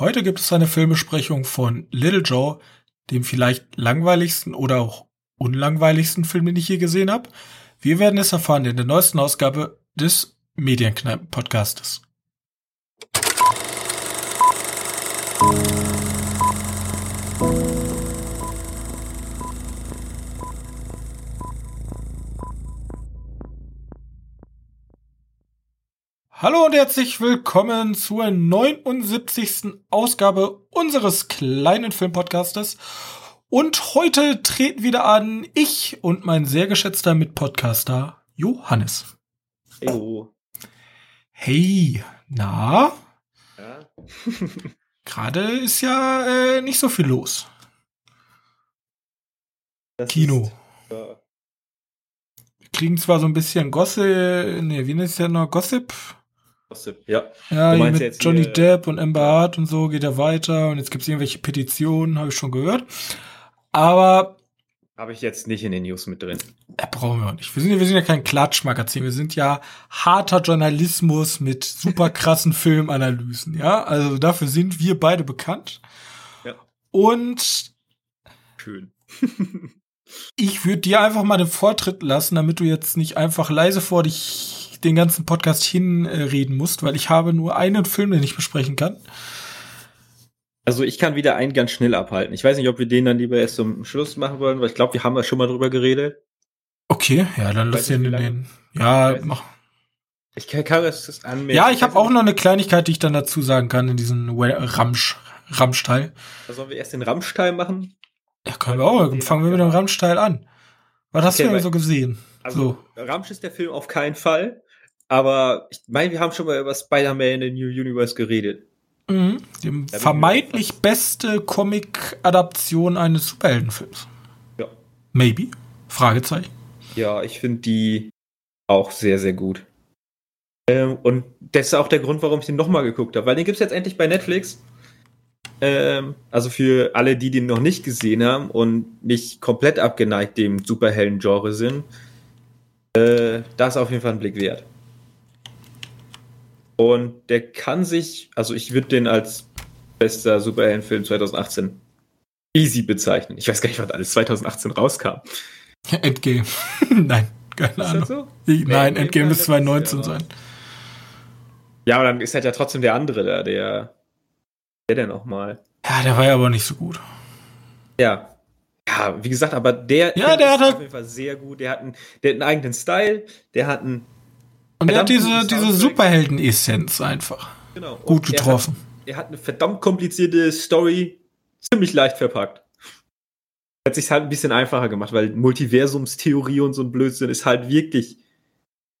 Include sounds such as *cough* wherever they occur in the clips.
Heute gibt es eine Filmbesprechung von Little Joe, dem vielleicht langweiligsten oder auch unlangweiligsten Film, den ich je gesehen habe. Wir werden es erfahren in der neuesten Ausgabe des Medienkneipen-Podcastes. Hallo und herzlich willkommen zur 79. Ausgabe unseres kleinen Filmpodcastes. Und heute treten wieder an ich und mein sehr geschätzter Mitpodcaster Johannes. Hallo. Hey, na? Ja. *laughs* *laughs* Gerade ist ja äh, nicht so viel los. Das Kino. Ist, ja. Wir kriegen zwar so ein bisschen Gossip, nee, wie nennt es ja noch? Gossip? Ja. Ja, mit jetzt Johnny hier- Depp und Amber Hart und so geht er weiter und jetzt gibt es irgendwelche Petitionen, habe ich schon gehört. Aber Habe ich jetzt nicht in den News mit drin. äh, brauchen wir auch nicht. Wir sind, ja- wir sind ja kein Klatschmagazin, wir sind ja harter Journalismus mit super krassen Filmanalysen, ja? Also dafür sind wir beide bekannt. Ja. Und Schön. *laughs* ich würde dir einfach mal den Vortritt lassen, damit du jetzt nicht einfach leise vor dich den ganzen Podcast hinreden musst, weil ich habe nur einen Film, den ich besprechen kann. Also ich kann wieder einen ganz schnell abhalten. Ich weiß nicht, ob wir den dann lieber erst zum Schluss machen wollen, weil ich glaube, wir haben ja schon mal drüber geredet. Okay, ja, dann lass den den. Ja, mach. Ich kann, kann das anmelden. Ja, ich habe auch noch eine Kleinigkeit, die ich dann dazu sagen kann in diesem Ramsch, Ramschteil. Sollen wir erst den Ramschteil machen? Ja, können wir auch. Dann fangen wir mit dem Ramschteil an. Was hast Okay, du denn so gesehen? Also, Ramsch ist der Film auf keinen Fall. Aber ich meine, wir haben schon mal über Spider-Man in the New Universe geredet. Mhm. dem Da vermeintlich beste Comic-Adaption eines Superheldenfilms. Ja. Maybe? Fragezeichen. Ja, ich finde die auch sehr, sehr gut. Ähm, und das ist auch der Grund, warum ich den nochmal geguckt habe, weil den gibt's jetzt endlich bei Netflix. Ähm, also für alle, die den noch nicht gesehen haben und nicht komplett abgeneigt dem Superhelden-Genre sind, äh, das ist auf jeden Fall ein Blick wert. Und der kann sich, also ich würde den als bester Superheldenfilm 2018 easy bezeichnen. Ich weiß gar nicht, was alles 2018 rauskam. *laughs* Endgame. *laughs* Nein, keine Ist Ahnung. das so? Ich, nein, Endgame Endgame müsste 2019 letztes Jahr. sein. Ja, aber dann ist halt ja trotzdem der andere da, der. Der denn nochmal? Ja, der war ja aber nicht so gut. Ja. Ja, wie gesagt, aber der, Ja, der ist hat halt- auf jeden Fall sehr gut. Der hat, einen, der hat einen eigenen Style, der hat einen. Und er hat diese, diese. Superhelden-Essenz einfach. Genau. und Gut getroffen. Er hat, er hat eine verdammt komplizierte Story, ziemlich leicht verpackt. Hat sich halt ein bisschen einfacher gemacht, weil Multiversumstheorie und so ein Blödsinn ist halt wirklich.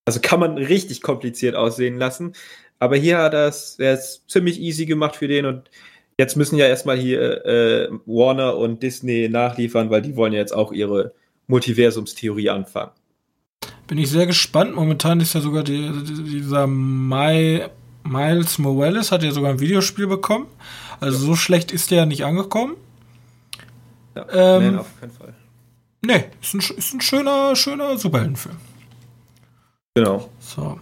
Also kann man richtig kompliziert aussehen lassen. Aber hier hat er es er ist ziemlich easy gemacht für den und jetzt müssen ja erstmal hier äh, Warner und Disney nachliefern, weil die wollen ja jetzt auch ihre Multiversumstheorie anfangen. Bin ich sehr gespannt. Momentan ist ja sogar die, die, dieser My, Miles Morales hat ja sogar ein Videospiel bekommen. Also so schlecht ist der ja nicht angekommen. Ja, Ähm, nein, auf keinen Fall. Nee, ist ein, ist ein schöner, schöner Superheldenfilm. Genau. So.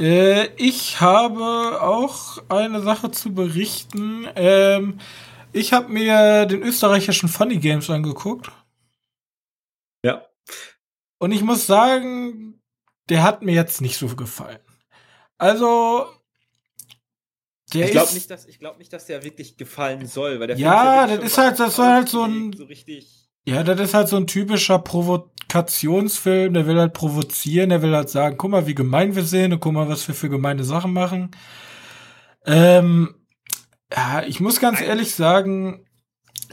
Äh, ich habe auch eine Sache zu berichten. Ähm, ich habe mir den österreichischen Funny Games angeguckt. Ja. Und ich muss sagen, der hat mir jetzt nicht so gefallen. Also, der Ich glaube nicht, dass ich glaube nicht, dass der wirklich gefallen soll, weil der Ja, Film das ist halt- das soll halt so ein- so richtig. ja, das ist halt so ein typischer Provokationsfilm. Der will halt provozieren, der will halt sagen, guck mal, wie gemein wir sind und guck mal, was wir für gemeine Sachen machen. Ähm, ja, ich muss ganz ehrlich sagen,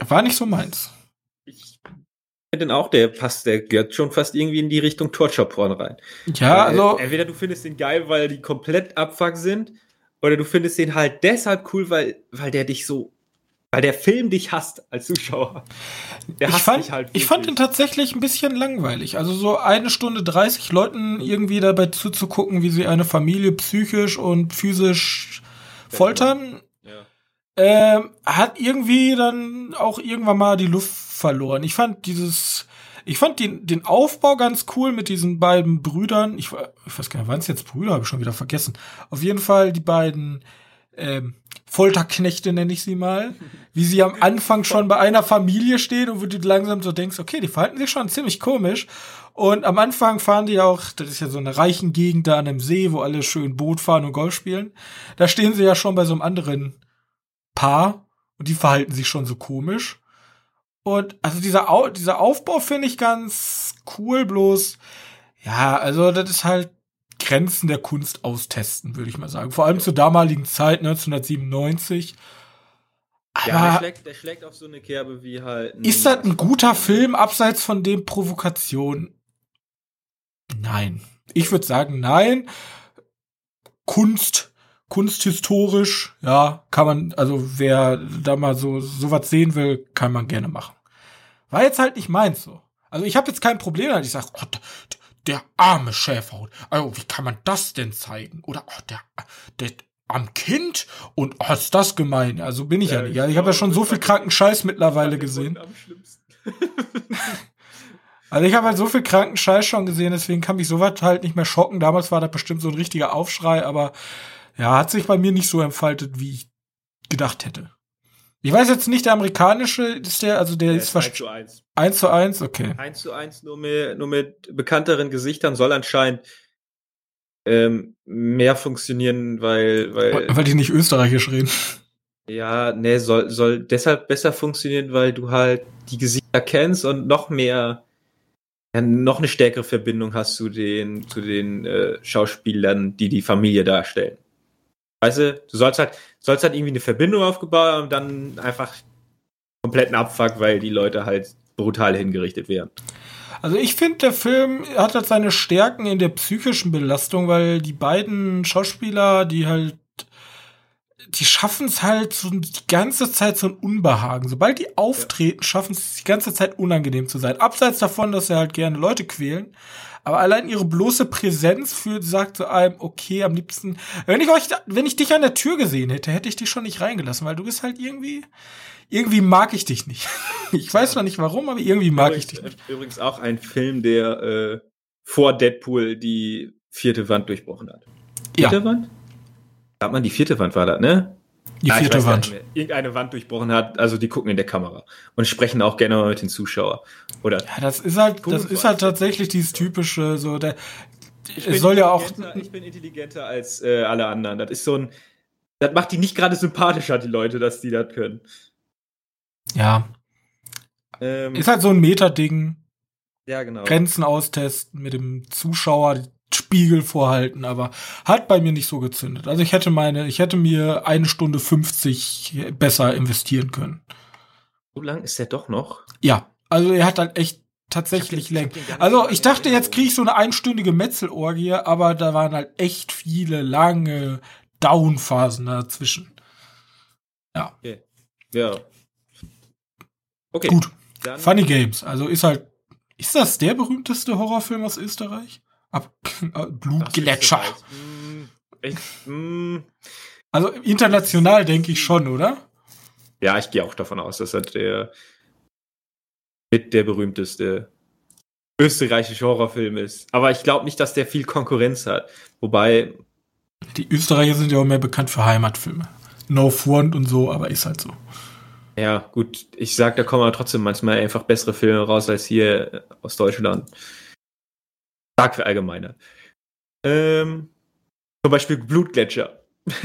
war nicht so meins. Ich finde den auch, der passt, der gehört schon fast irgendwie in die Richtung Torture-Porn rein. Ja, Weil also, Entweder du findest den geil, weil die komplett abfuck sind, oder du findest den halt deshalb cool, weil, weil der dich so, weil der Film dich hasst als Zuschauer. Der ich hasst fand, dich halt ich fand den wirklich. tatsächlich ein bisschen langweilig. Also so eine Stunde 30 Leuten irgendwie dabei zuzugucken, wie sie eine Familie psychisch und physisch foltern. Ähm, hat irgendwie dann auch irgendwann mal die Luft verloren. Ich fand dieses, ich fand den, den Aufbau ganz cool mit diesen beiden Brüdern. Ich, ich weiß gar nicht, waren es jetzt Brüder, habe ich schon wieder vergessen. Auf jeden Fall die beiden ähm, Folterknechte nenne ich sie mal, wie sie am Anfang schon bei einer Familie stehen und wo du langsam so denkst, okay, die verhalten sich schon ziemlich komisch. Und am Anfang fahren die auch, das ist ja so eine reichen Gegend da an einem See, wo alle schön Boot fahren und Golf spielen. Da stehen sie ja schon bei so einem anderen Paar und die verhalten sich schon so komisch. Und also dieser, Au dieser Aufbau finde ich ganz cool, bloß, ja, also das ist halt Grenzen der Kunst austesten, würde ich mal sagen. Vor allem zur damaligen Zeit, 1997. Aber ja, der schlägt, der schlägt auf so eine Kerbe wie halt. Ist das ein guter Film, abseits von dem Provokation? Nein. Ich würde sagen, nein. Kunst, kunsthistorisch, ja, kann man, also wer da mal so sowas sehen will, kann man gerne machen. War jetzt halt nicht meins so. Also ich habe jetzt kein Problem, damit ich sage, oh, der arme Schäferhund. Also, wie kann man das denn zeigen? Oder oh, der, der am Kind und oh, ist das gemein. Also bin ich ja, ja nicht. Ja, ich habe ja schon so viel kranken Scheiß mittlerweile gesehen. also ich habe halt so viel kranken Scheiß schon gesehen, deswegen kann mich sowas halt nicht mehr schocken. Damals war das bestimmt so ein richtiger Aufschrei, aber ja, hat sich bei mir nicht so entfaltet, wie ich gedacht hätte. Ich weiß jetzt nicht, der amerikanische ist der, also der, der ist, ist 1 zu 1. 1 zu 1, okay. 1 zu 1 nur mit, nur mit bekannteren Gesichtern soll anscheinend ähm, mehr funktionieren, weil, weil. Weil die nicht österreichisch reden. Ja, nee, soll, soll deshalb besser funktionieren, weil du halt die Gesichter kennst und noch mehr, ja, noch eine stärkere Verbindung hast zu den, zu den äh, Schauspielern, die die Familie darstellen. Weißt du, du sollst halt, sollst halt irgendwie eine Verbindung aufgebaut haben und dann einfach kompletten Abfuck, weil die Leute halt brutal hingerichtet werden. Also ich finde, der Film hat halt seine Stärken in der psychischen Belastung, weil die beiden Schauspieler, die halt, die schaffen es halt so die ganze Zeit so ein Unbehagen. Sobald die auftreten, schaffen es die ganze Zeit unangenehm zu sein. Abseits davon, dass sie halt gerne Leute quälen. Aber allein ihre bloße Präsenz führt, sagt zu einem, okay, am liebsten, wenn ich euch, wenn ich dich an der Tür gesehen hätte, hätte ich dich schon nicht reingelassen, weil du bist halt irgendwie, irgendwie mag ich dich nicht. *laughs* Ich weiß noch nicht warum, aber irgendwie mag übrigens, ich dich nicht. Übrigens auch ein Film, der äh, vor Deadpool die vierte Wand durchbrochen hat. Vierte ja. Wand? Sagt man, die vierte Wand war das, ne? Die ah, vierte Wand. Irgendeine Wand durchbrochen hat, also die gucken in der Kamera und sprechen auch gerne mal mit den Zuschauern. Oder ja, das ist halt, das ist halt tatsächlich dieses typische, so der. Es soll ja auch. Ich bin intelligenter als äh, alle anderen. Das ist so ein. Das macht die nicht gerade sympathischer, die Leute, dass die das können. Ja. Ähm, ist halt so ein Metading. Ja, genau. Grenzen austesten mit dem Zuschauer, Spiegel vorhalten, aber hat bei mir nicht so gezündet. Also ich hätte meine, ich hätte mir eine Stunde 50 besser investieren können. So lang ist der doch noch? Ja, also er hat halt echt tatsächlich länger. Also ich dachte, jetzt kriege ich so eine einstündige Metzelorgie, aber da waren halt echt viele lange Downphasen dazwischen. Ja. Okay. Ja. Okay. Gut. Dann Funny Games. Also ist halt, ist das der berühmteste Horrorfilm aus Österreich? Ab, Blutgletscher. Mm, mm. Also international denke ich schon, oder? Ja, ich gehe auch davon aus, dass er der mit der berühmteste österreichische Horrorfilm ist. Aber ich glaube nicht, dass der viel Konkurrenz hat. Wobei. Die Österreicher sind ja auch mehr bekannt für Heimatfilme. No Front und so, aber ist halt so. Ja, gut. Ich sag, da kommen aber trotzdem manchmal einfach bessere Filme raus als hier aus Deutschland stark verallgemeinert. Ähm, zum Beispiel Blutgletscher. *laughs*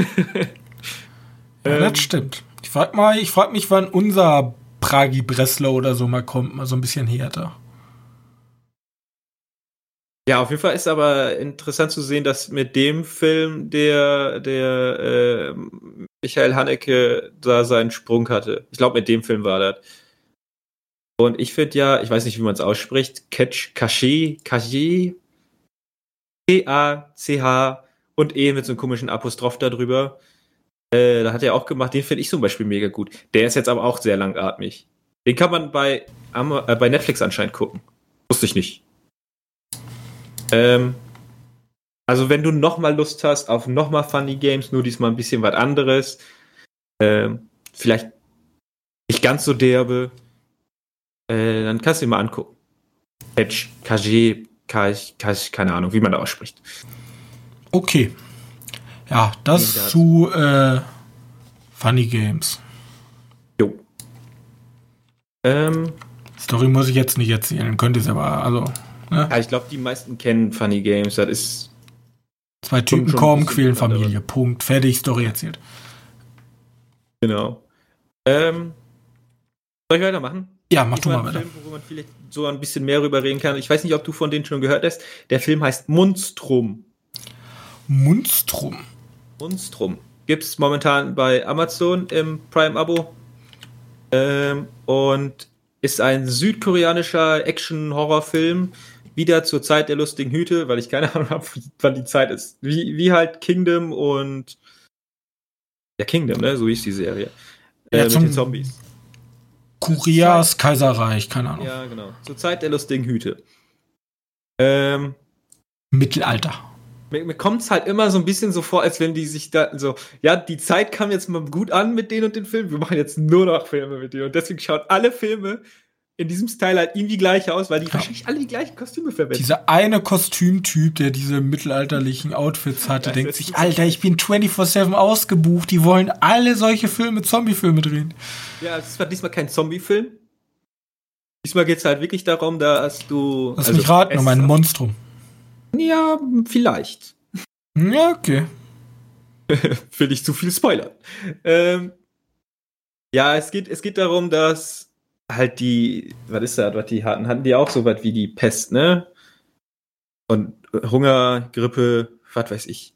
ja, das ähm, stimmt. Ich frag mal, ich frag mich, wann unser Pragi Breslau oder so mal kommt, mal so ein bisschen härter. Ja, auf jeden Fall ist aber interessant zu sehen, dass mit dem Film der, der äh, Michael Haneke da seinen Sprung hatte. Ich glaube, mit dem Film war das. Und ich finde ja, ich weiß nicht, wie man es ausspricht, Catch Cachet, Cachet, P-A-C-H und E mit so einem komischen Apostroph darüber. Äh, da hat er auch gemacht, den finde ich zum Beispiel mega gut. Der ist jetzt aber auch sehr langatmig. Den kann man bei, äh, bei Netflix anscheinend gucken. Wusste ich nicht. Ähm, also wenn du noch mal Lust hast auf noch mal Funny Games, nur diesmal ein bisschen was anderes, ähm, vielleicht nicht ganz so derbe, äh, dann kannst du dir mal angucken. Edge, KG, keine Ahnung, wie man da ausspricht. Okay. Ja, das zu äh, Funny Games. Jo. Ähm, Story muss ich jetzt nicht erzählen, könnte es aber, also, ne? ja, ich glaube, die meisten kennen Funny Games. Das ist Zwei Typen kommen, quälen andere. Familie. Punkt. Fertig, Story erzählt. genau. Ähm, soll ich weitermachen? Ja, mach du mal weiter. Film, wo man vielleicht so ein bisschen mehr rüber reden kann. Ich weiß nicht, ob du von denen schon gehört hast. Der Film heißt Monstrum. Munstrum. Monstrum. Gibt es momentan bei Amazon im Prime-Abo. Ähm, und ist ein südkoreanischer Action-Horror-Film. Wieder zur Zeit der lustigen Hüte, weil ich keine *laughs* Ahnung habe, wann die Zeit ist. Wie, wie halt Kingdom und. Ja, Kingdom, ne? So hieß die Serie. Äh, Ja, mit den Zombies. Kurias Kaiserreich, keine Ahnung. Ja, genau. Zur Zeit der lustigen Hüte. Ähm, Mittelalter. mir, mir kommt es halt immer so ein bisschen so vor, als wenn die sich da so, ja, die Zeit kam jetzt mal gut an mit denen und den Filmen, wir machen jetzt nur noch Filme mit denen. Und deswegen schauen alle Filme in diesem Style halt irgendwie gleich aus, weil die Ja. wahrscheinlich alle die gleichen Kostüme verwenden. Dieser eine Kostümtyp, der diese mittelalterlichen Outfits hatte, Ja, denkt das sich, Alter, ich bin 24-7 ausgebucht, die wollen alle solche Filme, Zombie-Filme drehen. ja, es war diesmal kein Zombie-Film. Diesmal geht es halt wirklich darum, dass du. Lass mich raten, um ein Monstrum. Ja, vielleicht. Ja, okay. *laughs* will ich zu viel spoilern. Ähm, ja, es geht, es geht darum, dass halt die, was ist das, was die hatten? Hatten die auch so was wie die Pest, ne? Und Hunger, Grippe, was weiß ich.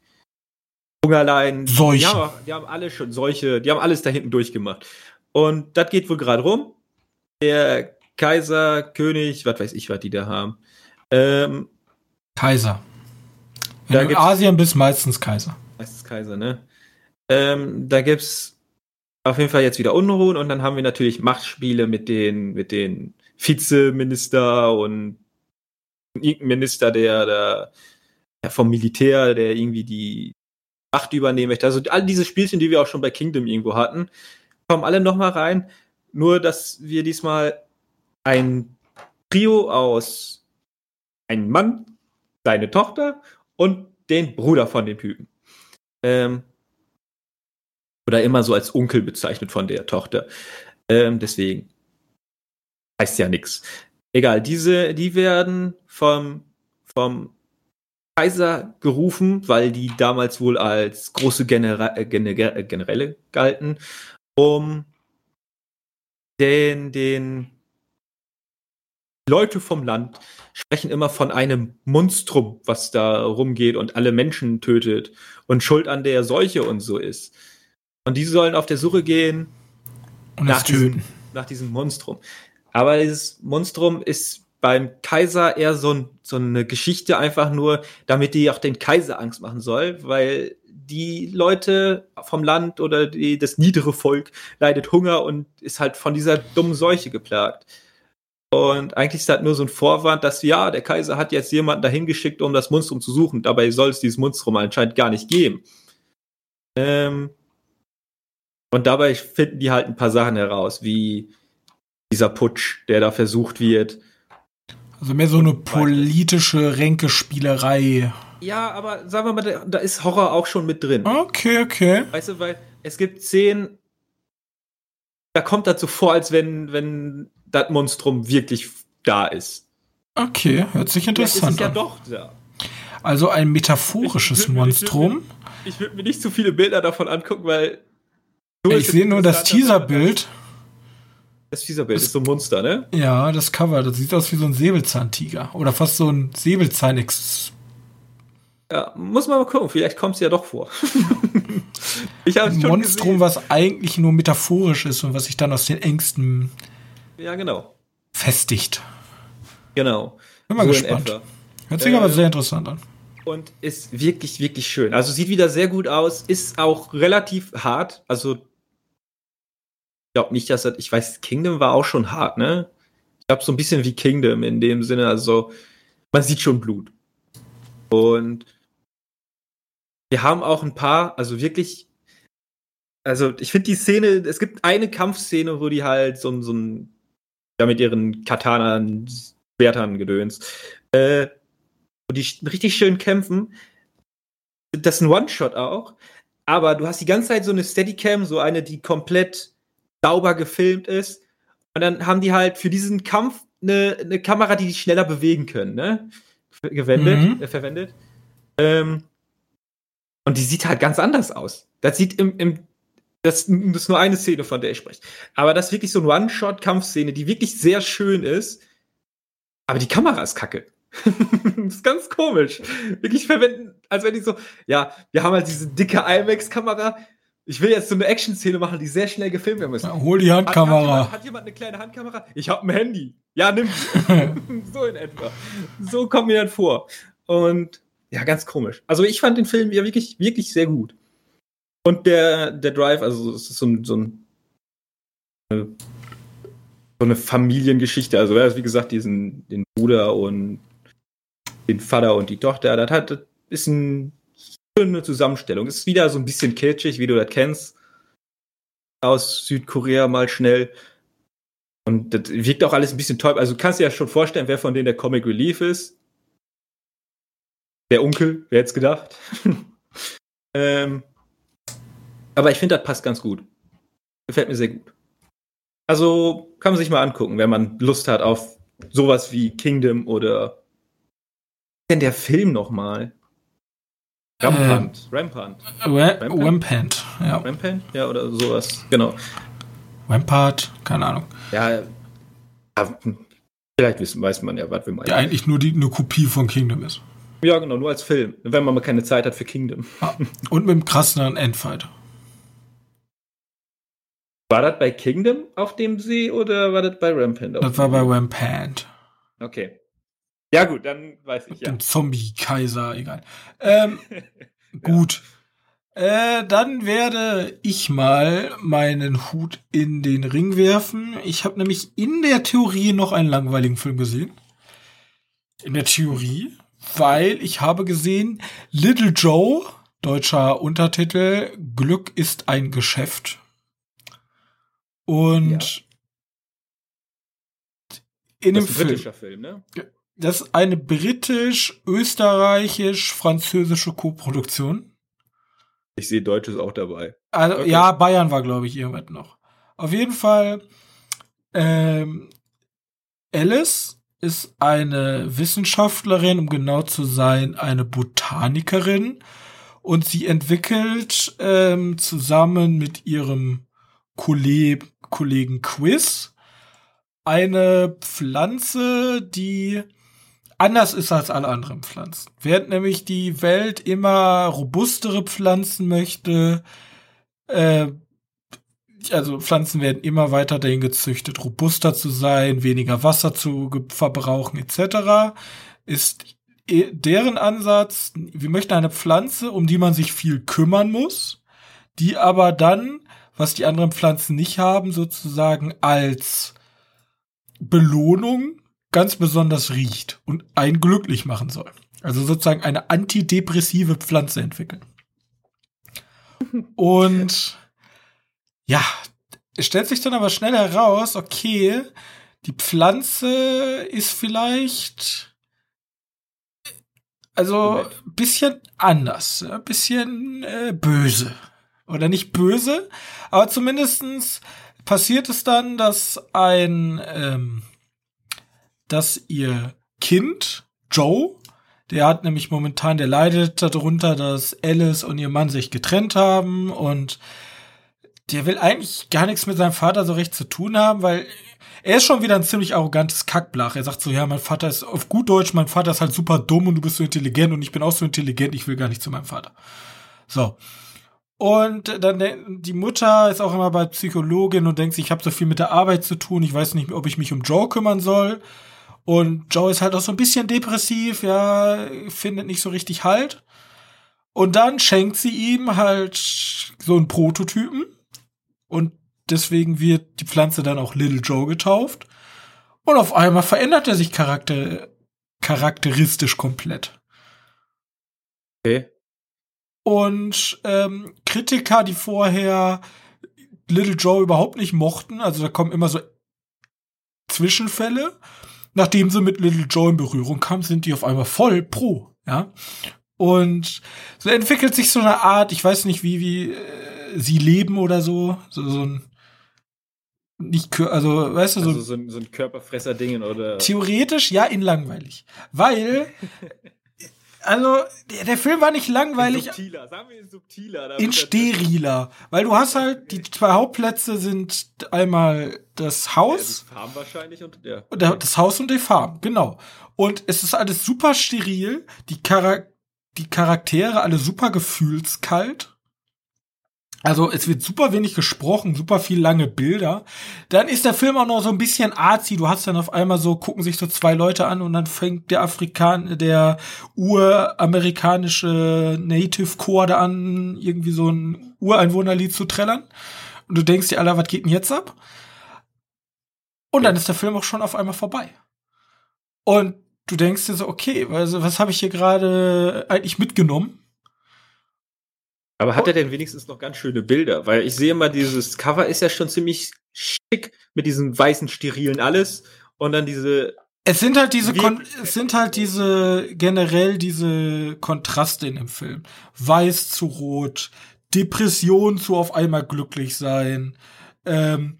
Hungerleiden. Seuche. Die haben, die haben alle schon solche, die haben alles da hinten durchgemacht. Und das geht wohl gerade rum. Der Kaiser, König, was weiß ich, was die da haben. Ähm, Kaiser. In Asien bist, meistens Kaiser. meistens Kaiser, ne? Ähm, da gibt's auf jeden Fall jetzt wieder Unruhen und dann haben wir natürlich Machtspiele mit den, mit den Vizeminister und irgendein Minister, der, der, der vom Militär, der irgendwie die Macht übernehmen möchte. Also all diese Spielchen, die wir auch schon bei Kingdom irgendwo hatten, kommen alle nochmal rein. Nur, dass wir diesmal ein Trio aus einem Mann, seine Tochter und den Bruder von dem Typen. Ähm, oder immer so als Onkel bezeichnet von der Tochter. Ähm, deswegen heißt ja nix. Egal, diese, die werden vom, vom Kaiser gerufen, weil die damals wohl als große Genera äh, Gener äh, Generäle galten, um den, den Leute vom Land sprechen immer von einem Monstrum, was da rumgeht und alle Menschen tötet und schuld an der Seuche und so ist. Und die sollen auf der Suche gehen Und nach diesem, nach diesem Monstrum. Aber dieses Monstrum ist beim Kaiser eher so, ein, so eine Geschichte einfach nur, damit die auch den Kaiser Angst machen soll, weil die Leute vom Land oder die, das niedere Volk leidet Hunger und ist halt von dieser dummen Seuche geplagt. Und eigentlich ist das nur so ein Vorwand, dass ja, der Kaiser hat jetzt jemanden dahin geschickt, um das Monstrum zu suchen. Dabei soll es dieses Monstrum anscheinend gar nicht geben. Ähm, und dabei finden die halt ein paar Sachen heraus, wie dieser Putsch, der da versucht wird. Also mehr so eine politische Ränkespielerei. Ja, aber sagen wir mal, da, ist Horror auch schon mit drin. Okay, okay. Weißt du, weil es gibt Szenen, da kommt das so vor, als wenn, wenn das Monstrum wirklich da ist. Okay, hört sich Ja, es interessant ist ja an. doch da. Also ein metaphorisches Ich- ich- Monstrum. Ich würde mir nicht zu viele Bilder davon angucken, weil. So Ich sehe nur das Teaserbild. Das Teaserbild ist so ein Monster, ne? Ja, das Cover, das sieht aus wie so ein Säbelzahntiger. Oder fast so ein säbelzahn Ja, muss man mal gucken, vielleicht kommt es ja doch vor. *laughs* ich Ein Monstrum, gesehen. was eigentlich nur metaphorisch ist und was sich dann aus den Ängsten Ja, genau. festigt. Genau. Bin mal So gespannt. Hört sich Äh, aber sehr interessant an. Und ist wirklich, wirklich schön. Also sieht wieder sehr gut aus, ist auch relativ hart. Also, ich glaube nicht, dass das, ich weiß, Kingdom war auch schon hart, ne? Ich glaube, so ein bisschen wie Kingdom in dem Sinne, also, man sieht schon Blut. Und wir haben auch ein paar, also wirklich, also ich finde die Szene, es gibt eine Kampfszene, wo die halt so, so ein, ja, mit ihren Katanern, Schwertern gedöns, äh, wo die richtig schön kämpfen. Das ist ein One-Shot auch. aber du hast die ganze Zeit so eine Steadicam, so eine, die komplett sauber gefilmt ist. Und dann haben die halt für diesen Kampf eine, eine Kamera, die die schneller bewegen können, ne? Gewendet, Mhm. äh, verwendet. Ähm, und die sieht halt ganz anders aus. Das sieht im, im das, das ist nur eine Szene, von der ich spreche. Aber das ist wirklich so eine One-Shot-Kampfszene, die wirklich sehr schön ist. Aber die Kamera ist kacke. *laughs* das ist ganz komisch. Wirklich verwenden, als wenn die so, ja, wir haben halt diese dicke IMAX-Kamera. Ich will jetzt so eine Action-Szene machen, die sehr schnell gefilmt werden muss. Ja, hol die Hat, hat, Handkamera. jemand, hat jemand eine kleine Handkamera? Ich habe ein Handy. Ja, nimm *laughs* so in etwa. So kommt mir dann vor. Und ja, ganz komisch. Also ich fand den Film ja wirklich, wirklich sehr gut. Und der, der Drive, also es ist so ein, so ein äh, so eine Familiengeschichte. Also er hat, wie gesagt, diesen, den Bruder und den Vater und die Tochter. Das hat, das ist eine schöne Zusammenstellung. Ist wieder so ein bisschen kitschig, wie du das kennst. Aus Südkorea mal schnell. Und das wirkt auch alles ein bisschen toll. Also du kannst dir ja schon vorstellen, wer von denen der Comic Relief ist. Der Onkel, wer hätte es gedacht? *laughs* ähm, aber ich finde, das passt ganz gut. Gefällt mir sehr gut. Also kann man sich mal angucken, wenn man Lust hat auf sowas wie Kingdom oder denn der Film nochmal? Rampant. Rampant. Ra- Rampant, ja. Rampant? Ja, oder sowas. Genau. Rampart, keine Ahnung. Ja, ja, vielleicht wissen, weiß man ja, was wir meinen. Der eigentlich nur die, eine Kopie von Kingdom ist. Ja, genau, nur als Film. Wenn man mal keine Zeit hat für Kingdom. Ah, Und mit einem krasseren Endfight. War das bei Kingdom auf dem See oder war das bei Rampant? Das war bei? Rampant. Okay. Ja, gut, dann weiß ich ja. Dem Zombie-Kaiser, egal. Ähm, *laughs* gut. Äh, dann werde ich mal meinen Hut in den Ring werfen. Ich habe nämlich in der Theorie noch einen langweiligen Film gesehen. In der Theorie, weil ich habe gesehen, Little Joe, deutscher Untertitel, Glück ist ein Geschäft. Und in Das dem ist ein Film. britischer Film, ne? Das ist eine britisch-österreichisch-französische Koproduktion. Ich sehe Deutsches auch dabei. Also, Okay. ja, Bayern war, glaube ich, irgendwas noch. Auf jeden Fall, ähm, Alice ist eine Wissenschaftlerin, um genau zu sein, eine Botanikerin. Und sie entwickelt ähm, zusammen mit ihrem Kolleg Kollegen Quiz eine Pflanze, die anders ist als alle anderen Pflanzen. Während nämlich die Welt immer robustere Pflanzen möchte, äh, also Pflanzen werden immer weiter dahin gezüchtet, robuster zu sein, weniger Wasser zu verbrauchen etc., ist deren Ansatz, wir möchten eine Pflanze, um die man sich viel kümmern muss, die aber dann, was die anderen Pflanzen nicht haben, sozusagen als Belohnung ganz besonders riecht und einen glücklich machen soll. Also sozusagen eine antidepressive Pflanze entwickeln. Und ja, es stellt sich dann aber schnell heraus, okay, die Pflanze ist vielleicht also ein bisschen anders, ein bisschen äh, böse. Oder nicht böse, aber zumindestens passiert es dann, dass ein, ähm, dass ihr Kind, Joe, der hat nämlich momentan, der leidet darunter, dass Alice und ihr Mann sich getrennt haben und der will eigentlich gar nichts mit seinem Vater so recht zu tun haben, weil er ist schon wieder ein ziemlich arrogantes Kackblach. Er sagt so, ja, mein Vater ist auf gut Deutsch, mein Vater ist halt super dumm und du bist so intelligent und ich bin auch so intelligent, ich will gar nicht zu meinem Vater. So. Und dann die Mutter ist auch immer bei Psychologin und denkt sich, ich habe so viel mit der Arbeit zu tun, ich weiß nicht, ob ich mich um Joe kümmern soll. Und Joe ist halt auch so ein bisschen depressiv, ja, findet nicht so richtig Halt. Und dann schenkt sie ihm halt so einen Prototypen. Und deswegen wird die Pflanze dann auch Little Joe getauft. Und auf einmal verändert er sich charakter charakteristisch komplett. Okay. Und ähm, Kritiker, die vorher Little Joe überhaupt nicht mochten, also da kommen immer so Zwischenfälle, nachdem sie mit Little Joe in Berührung kamen, sind die auf einmal voll pro, ja. Und so entwickelt sich so eine Art, ich weiß nicht, wie, wie äh, sie leben oder so. So, so ein nicht, also, weißt du, so, also so, ein, so ein Körperfresser-Dingen oder. Theoretisch ja in langweilig. Weil, *laughs* also, der, der, Film war nicht langweilig. In subtiler, sagen wir in subtiler. In steriler. Weil du hast halt, die zwei Hauptplätze sind einmal das Haus. Ja, die Farm wahrscheinlich und, ja. Das Haus und die Farm, genau. Und es ist alles super steril. Die, Chara die Charaktere alle super gefühlskalt. Also es wird super wenig gesprochen, super viel lange Bilder. Dann ist der Film auch noch so ein bisschen arzi. Du hast dann auf einmal so, gucken sich so zwei Leute an und dann fängt der Afrikan, der uramerikanische Native Chor da an, irgendwie so ein Ureinwohnerlied zu trällern. Und du denkst dir, Alter, was geht denn jetzt ab? Und dann ist der Film auch schon auf einmal vorbei. Und du denkst dir so, okay, also was habe ich hier gerade eigentlich mitgenommen? Aber hat er denn wenigstens noch ganz schöne Bilder? Weil ich sehe mal, dieses Cover ist ja schon ziemlich schick mit diesen weißen Sterilen alles und dann diese. Es sind halt diese, Kon es sind halt diese generell diese Kontraste in dem Film. Weiß zu rot, Depression zu auf einmal glücklich sein, ähm,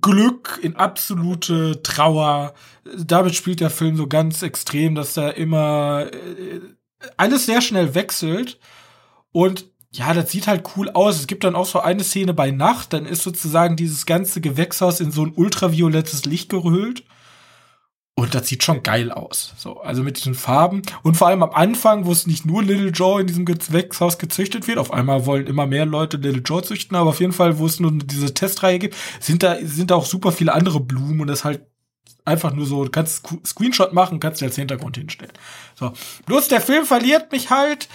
Glück in absolute Trauer. Damit spielt der Film so ganz extrem, dass da immer äh, alles sehr schnell wechselt und ja, das sieht halt cool aus. Es gibt dann auch so eine Szene bei Nacht, dann ist sozusagen dieses ganze Gewächshaus in so ein ultraviolettes Licht gehüllt. Und das sieht schon geil aus. So, also mit diesen Farben. Und vor allem am Anfang, wo es nicht nur Little Joe in diesem Gewächshaus gezüchtet wird, auf einmal wollen immer mehr Leute Little Joe züchten, aber auf jeden Fall, wo es nur diese Testreihe gibt, sind da, sind da auch super viele andere Blumen und das halt einfach nur so, du kannst Screenshot machen, kannst dir als Hintergrund hinstellen. So. Bloß der Film verliert mich halt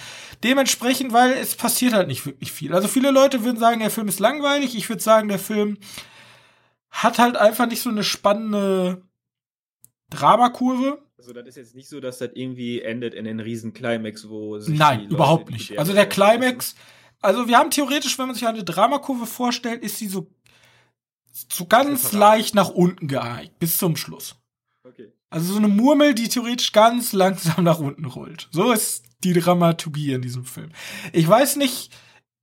Dementsprechend, weil es passiert halt nicht wirklich viel. Also viele Leute würden sagen, der Film ist langweilig. Ich würde sagen, der Film hat halt einfach nicht so eine spannende Dramakurve. Also das ist jetzt nicht so, dass das irgendwie endet in den riesen Climax, wo sich Nein, überhaupt nicht. Also der Climax, also wir haben theoretisch, wenn man sich eine Dramakurve vorstellt, ist sie so so ganz leicht nach unten geeigt bis zum Schluss. Okay. Also so eine Murmel, die theoretisch ganz *laughs* langsam nach unten rollt. So ist die Dramaturgie in diesem Film. Ich weiß nicht,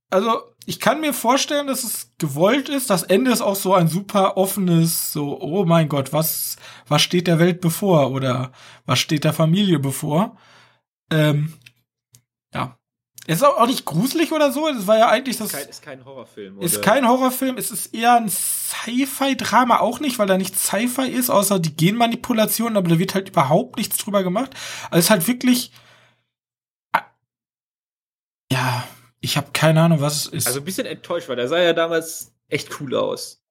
also ich kann mir vorstellen, dass es gewollt ist. Das Ende ist auch so ein super offenes, so, oh mein Gott, was, was steht der Welt bevor oder was steht der Familie bevor? Ähm, ja. Es ist auch nicht gruselig oder so. Es war ja eigentlich das. Ist kein, ist kein Horrorfilm. Oder? Ist kein Horrorfilm. Es ist eher ein Sci-Fi-Drama auch nicht, weil da nicht Sci-Fi ist, außer die Genmanipulation, aber da wird halt überhaupt nichts drüber gemacht. Also es ist halt wirklich ja, ich habe keine Ahnung, was es ist. Also ein bisschen enttäuscht, weil der sah ja damals echt cool aus.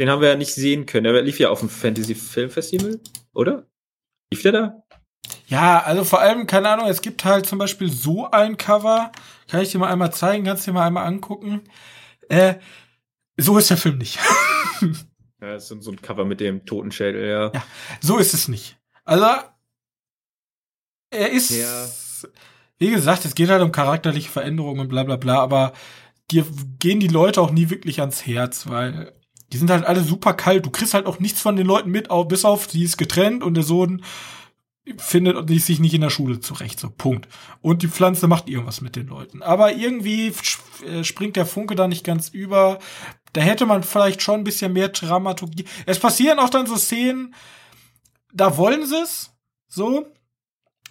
Den haben wir ja nicht sehen können. Der lief ja auf dem Fantasy Film Festival, oder? Lief der da? Ja, also vor allem, keine Ahnung, es gibt halt zum Beispiel so ein Cover. Kann ich dir mal einmal zeigen? Kannst du dir mal einmal angucken? Äh, so ist der Film nicht. *laughs* ja, das ist so ein Cover mit dem Totenschädel, ja. Ja, so ist es nicht. Also, er ist. Ja wie gesagt, es geht halt um charakterliche Veränderungen und bla bla bla, aber dir gehen die Leute auch nie wirklich ans Herz, weil die sind halt alle super kalt. Du kriegst halt auch nichts von den Leuten mit, bis auf, die ist getrennt und der Sohn findet sich nicht in der Schule zurecht, so Punkt. Und die Pflanze macht irgendwas mit den Leuten. Aber irgendwie äh, springt der Funke da nicht ganz über. Da hätte man vielleicht schon ein bisschen mehr Dramaturgie. Es passieren auch dann so Szenen, da wollen sie es, so,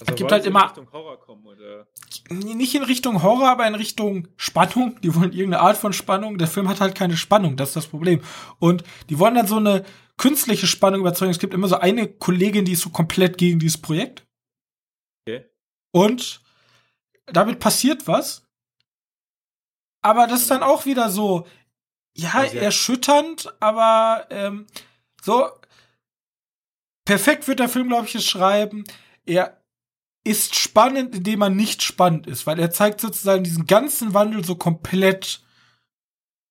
also es gibt halt immer. In Richtung Horror kommen, oder? Nicht in Richtung Horror, aber in Richtung Spannung. Die wollen irgendeine Art von Spannung. Der Film hat halt keine Spannung, das ist das Problem. Und die wollen dann so eine künstliche Spannung überzeugen. Es gibt immer so eine Kollegin, die ist so komplett gegen dieses Projekt. Okay. Und damit passiert was. Aber das ist dann auch wieder so, ja, also, erschütternd, aber ähm, so perfekt wird der Film, glaube ich, es schreiben. Er ist spannend, indem er nicht spannend ist, weil er zeigt sozusagen diesen ganzen Wandel so komplett,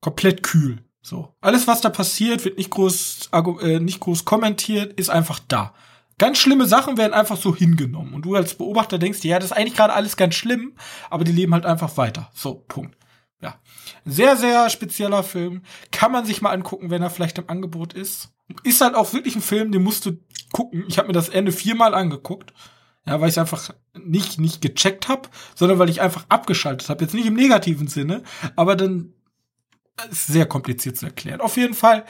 komplett kühl. So. Alles, was da passiert, wird nicht groß, äh, nicht groß kommentiert, ist einfach da. Ganz schlimme Sachen werden einfach so hingenommen. Und du als Beobachter denkst dir, ja, das ist eigentlich gerade alles ganz schlimm, aber die leben halt einfach weiter. So, Punkt. Ja. Sehr, sehr spezieller Film. Kann man sich mal angucken, wenn er vielleicht im Angebot ist. Ist halt auch wirklich ein Film, den musst du gucken. Ich habe mir das Ende viermal angeguckt. Ja, weil ich einfach nicht, nicht gecheckt habe, sondern weil ich einfach abgeschaltet habe. Jetzt nicht im negativen Sinne, aber dann ist sehr kompliziert zu erklären. Auf jeden Fall,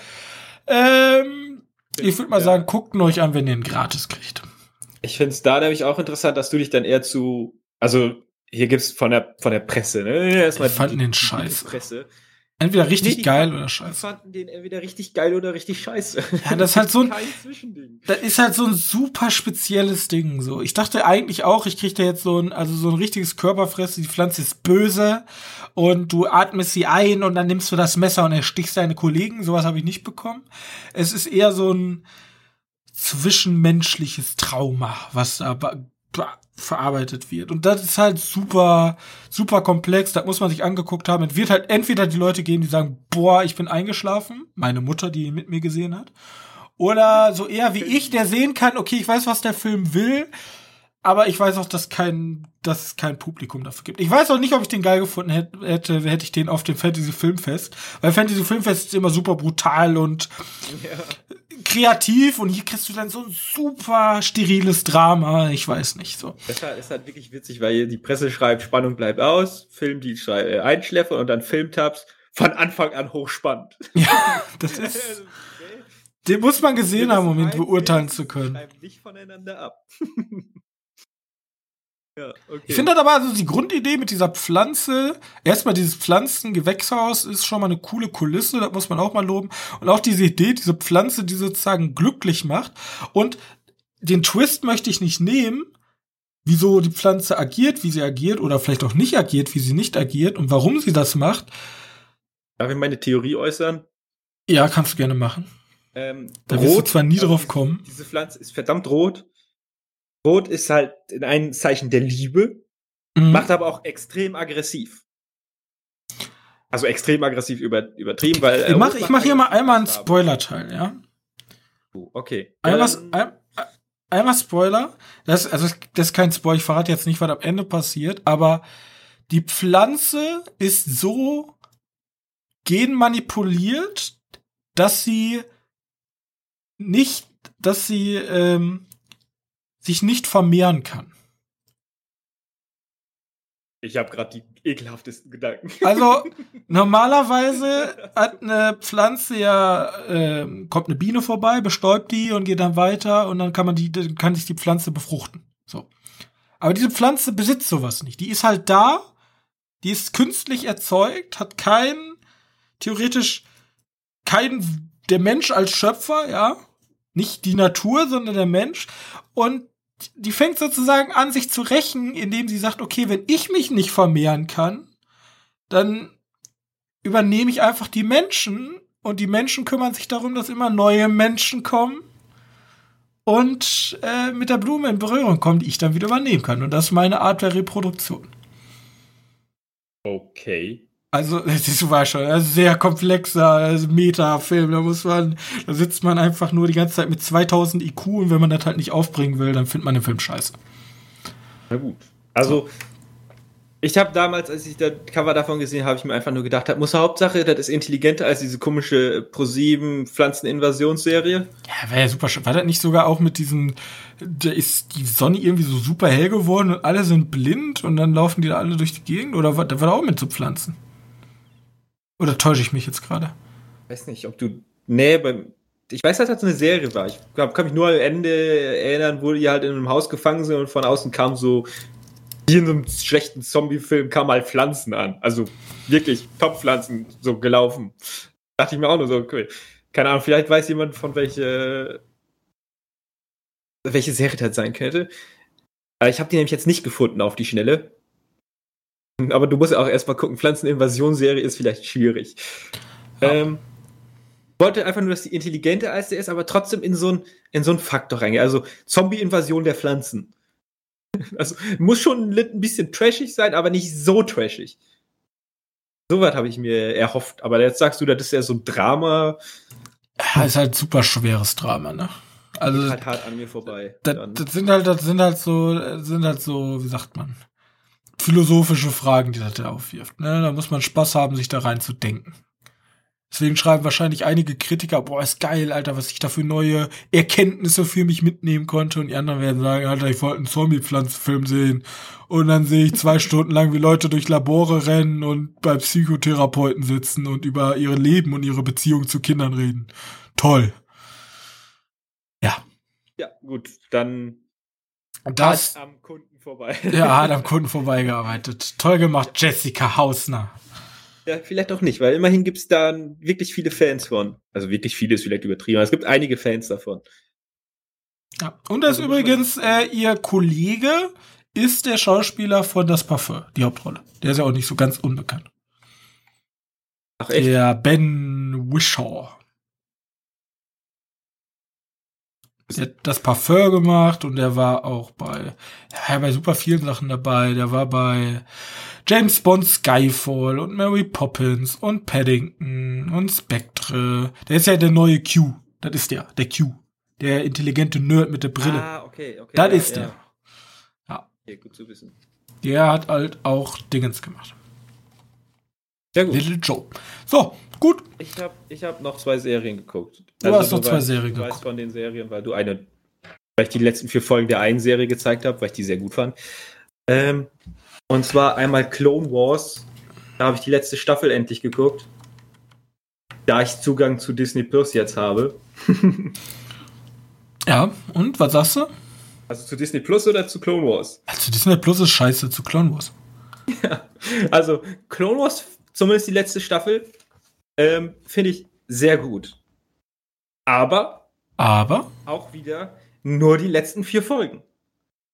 ähm, ich würde mal ja. sagen, guckt euch an, wenn ihr ihn gratis kriegt. Ich finde es da nämlich auch interessant, dass du dich dann eher zu, also hier gibt's von der von der Presse, ne? Erstmal die fanden die, den Scheiß. Presse. Entweder richtig nee, geil oder scheiße. Die fanden den entweder richtig geil oder richtig scheiße. Ja, das ist halt so ein, das ist halt so ein super spezielles Ding, so. Ich dachte eigentlich auch, ich krieg da jetzt so ein, also so ein richtiges Körperfresse, die Pflanze ist böse und du atmest sie ein und dann nimmst du das Messer und erstichst deine Kollegen. Sowas habe ich nicht bekommen. Es ist eher so ein zwischenmenschliches Trauma, was da verarbeitet wird. Und das ist halt super, super komplex. Das muss man sich angeguckt haben. Es wird halt entweder die Leute gehen, die sagen, boah, ich bin eingeschlafen. Meine Mutter, die mit mir gesehen hat. Oder so eher wie ich, der sehen kann, okay, ich weiß, was der Film will. Aber ich weiß auch, dass kein, dass es kein Publikum dafür gibt. Ich weiß auch nicht, ob ich den geil gefunden hätte, hätte, hätte ich den auf dem Fantasy Filmfest. Weil Fantasy Filmfest ist immer super brutal und ja kreativ und hier kriegst du dann so ein super steriles Drama. Ich weiß nicht so. Das ist halt, ist halt wirklich witzig, weil die Presse schreibt, Spannung bleibt aus, Film die äh, Einschläfer und dann Filmtabs von Anfang an hochspannend. *laughs* Ja, das ist. *laughs* Den muss man gesehen haben, um ihn beurteilen zu können. Nicht voneinander ab. *laughs* Ja, okay. Ich finde aber also die Grundidee mit dieser Pflanze, erstmal dieses Pflanzengewächshaus ist schon mal eine coole Kulisse, das muss man auch mal loben. Und auch diese Idee, diese Pflanze, die sozusagen glücklich macht. Und den Twist möchte ich nicht nehmen, wieso die Pflanze agiert, wie sie agiert oder vielleicht auch nicht agiert, wie sie nicht agiert und warum sie das macht. Darf ich meine Theorie äußern? Ja, kannst du gerne machen. Ähm, da rot, wirst du zwar nie drauf kommen. Diese Pflanze ist verdammt rot Rot ist halt ein Zeichen der Liebe, mhm. macht aber auch extrem aggressiv. Also extrem aggressiv über, übertrieben, weil. Ich mach, ich mach hier mal einmal einen Spoiler-Teil, ja? Uh, okay. Einmal, ein, einmal Spoiler. Das, also, das ist kein Spoiler. Ich verrate jetzt nicht, was am Ende passiert, aber die Pflanze ist so genmanipuliert, dass sie nicht, dass sie ähm, sich nicht vermehren kann. Ich habe gerade die ekelhaftesten Gedanken. Also *laughs* normalerweise hat eine Pflanze ja äh, kommt eine Biene vorbei, bestäubt die und geht dann weiter und dann kann man die dann kann sich die Pflanze befruchten. So. Aber diese Pflanze besitzt sowas nicht. Die ist halt da, die ist künstlich erzeugt, hat kein theoretisch kein der Mensch als Schöpfer, ja, nicht die Natur, sondern der Mensch und die fängt sozusagen an, sich zu rächen, indem sie sagt, okay, wenn ich mich nicht vermehren kann, dann übernehme ich einfach die Menschen und die Menschen kümmern sich darum, dass immer neue Menschen kommen und äh, mit der Blume in Berührung kommen, die ich dann wieder übernehmen kann. Und das ist meine Art der Reproduktion. Okay. Also, *laughs* das war schon ein sehr komplexer also Meta-Film. Da muss man, da sitzt man einfach nur die ganze Zeit mit 2000 IQ und wenn man das halt nicht aufbringen will, dann findet man den Film scheiße. Na gut. Also, ich habe damals, als ich das Cover davon gesehen habe, ich mir einfach nur gedacht, das muss Hauptsache, das ist intelligenter als diese komische ProSieben Pflanzeninvasionsserie. Ja, wäre ja super. War das nicht sogar auch mit diesem, da ist die Sonne irgendwie so super hell geworden und alle sind blind und dann laufen die da alle durch die Gegend? Oder war, da war da auch mit so Pflanzen? Oder täusche ich mich jetzt gerade? Weiß nicht, ob du. Nee, beim. Ich weiß, dass das eine Serie war. Ich kann mich nur am Ende erinnern, wo die halt in einem Haus gefangen sind und von außen kam so, wie in so einem schlechten Zombie-Film, kam mal Pflanzen an. Also wirklich Top-Pflanzen so gelaufen. Dachte ich mir auch nur so, okay. Keine Ahnung, vielleicht weiß jemand, von welche, welche Serie das sein könnte. Ich habe die nämlich jetzt nicht gefunden auf die Schnelle. *laughs* Aber du musst ja auch erstmal gucken, Pflanzeninvasionsserie ist vielleicht schwierig. Ja. Ähm, wollte einfach nur, dass die intelligenter als der ist, aber trotzdem in so einen in so einen Faktor reingehen. Also Zombie-Invasion der Pflanzen. *laughs* Also muss schon ein bisschen trashig sein, aber nicht so trashig. Soweit habe ich mir erhofft. Aber jetzt sagst du, das ist ja so ein Drama. Ja, ist halt super schweres Drama, ne? Also halt hart an mir vorbei. Das, das, sind halt, das sind halt so, sind halt so, wie sagt man? Philosophische Fragen, die das da aufwirft. Ne? Da muss man Spaß haben, sich da rein zu denken. Deswegen schreiben wahrscheinlich einige Kritiker, boah, ist geil, Alter, was ich da für neue Erkenntnisse für mich mitnehmen konnte. Und die anderen werden sagen, Alter, ich wollte einen Zombie-Pflanzenfilm sehen. Und dann sehe ich zwei *laughs* Stunden lang, wie Leute durch Labore rennen und bei Psychotherapeuten sitzen und über ihre Leben und ihre Beziehung zu Kindern reden. Toll. Ja. Ja, gut, dann das am Kunden vorbei. Ja, hat am Kunden vorbeigearbeitet. Toll gemacht, Jessica Hausner. Ja, vielleicht auch nicht, weil immerhin gibt es da wirklich viele Fans von. Also wirklich viele ist vielleicht übertrieben, aber es gibt einige Fans davon. Ja, und das also, übrigens, äh, ihr Kollege ist der Schauspieler von Das Parfum, die Hauptrolle. Der ist ja auch nicht so ganz unbekannt. Ach echt? Der Ben Wishaw. Der hat das Parfum gemacht und der war auch bei, ja, bei super vielen Sachen dabei. Der war bei James Bond Skyfall und Mary Poppins und Paddington und Spectre. Der ist ja der neue Q. Das ist der, der Q. Der intelligente Nerd mit der Brille. Ah, okay, okay. Das ja, ist der. Ja. Okay, gut zu wissen. Der hat halt auch Dingens gemacht. Sehr gut. Little Joe. So, gut. Ich habe ich hab noch zwei Serien geguckt. Du also, hast noch zwei weißt, Serien geguckt. Du weißt von den Serien, weil du eine, weil ich die letzten vier Folgen der einen Serie gezeigt habe, weil ich die sehr gut fand. Ähm, und zwar einmal Clone Wars. Da habe ich die letzte Staffel endlich geguckt. Da ich Zugang zu Disney Plus jetzt habe. *laughs* ja, und was sagst du? Also zu Disney Plus oder zu Clone Wars? zu Disney Plus ist scheiße, zu Clone Wars. Ja, *laughs* also Clone Wars, zumindest die letzte Staffel, ähm, finde ich sehr gut. Aber. Aber. Auch wieder nur die letzten vier Folgen.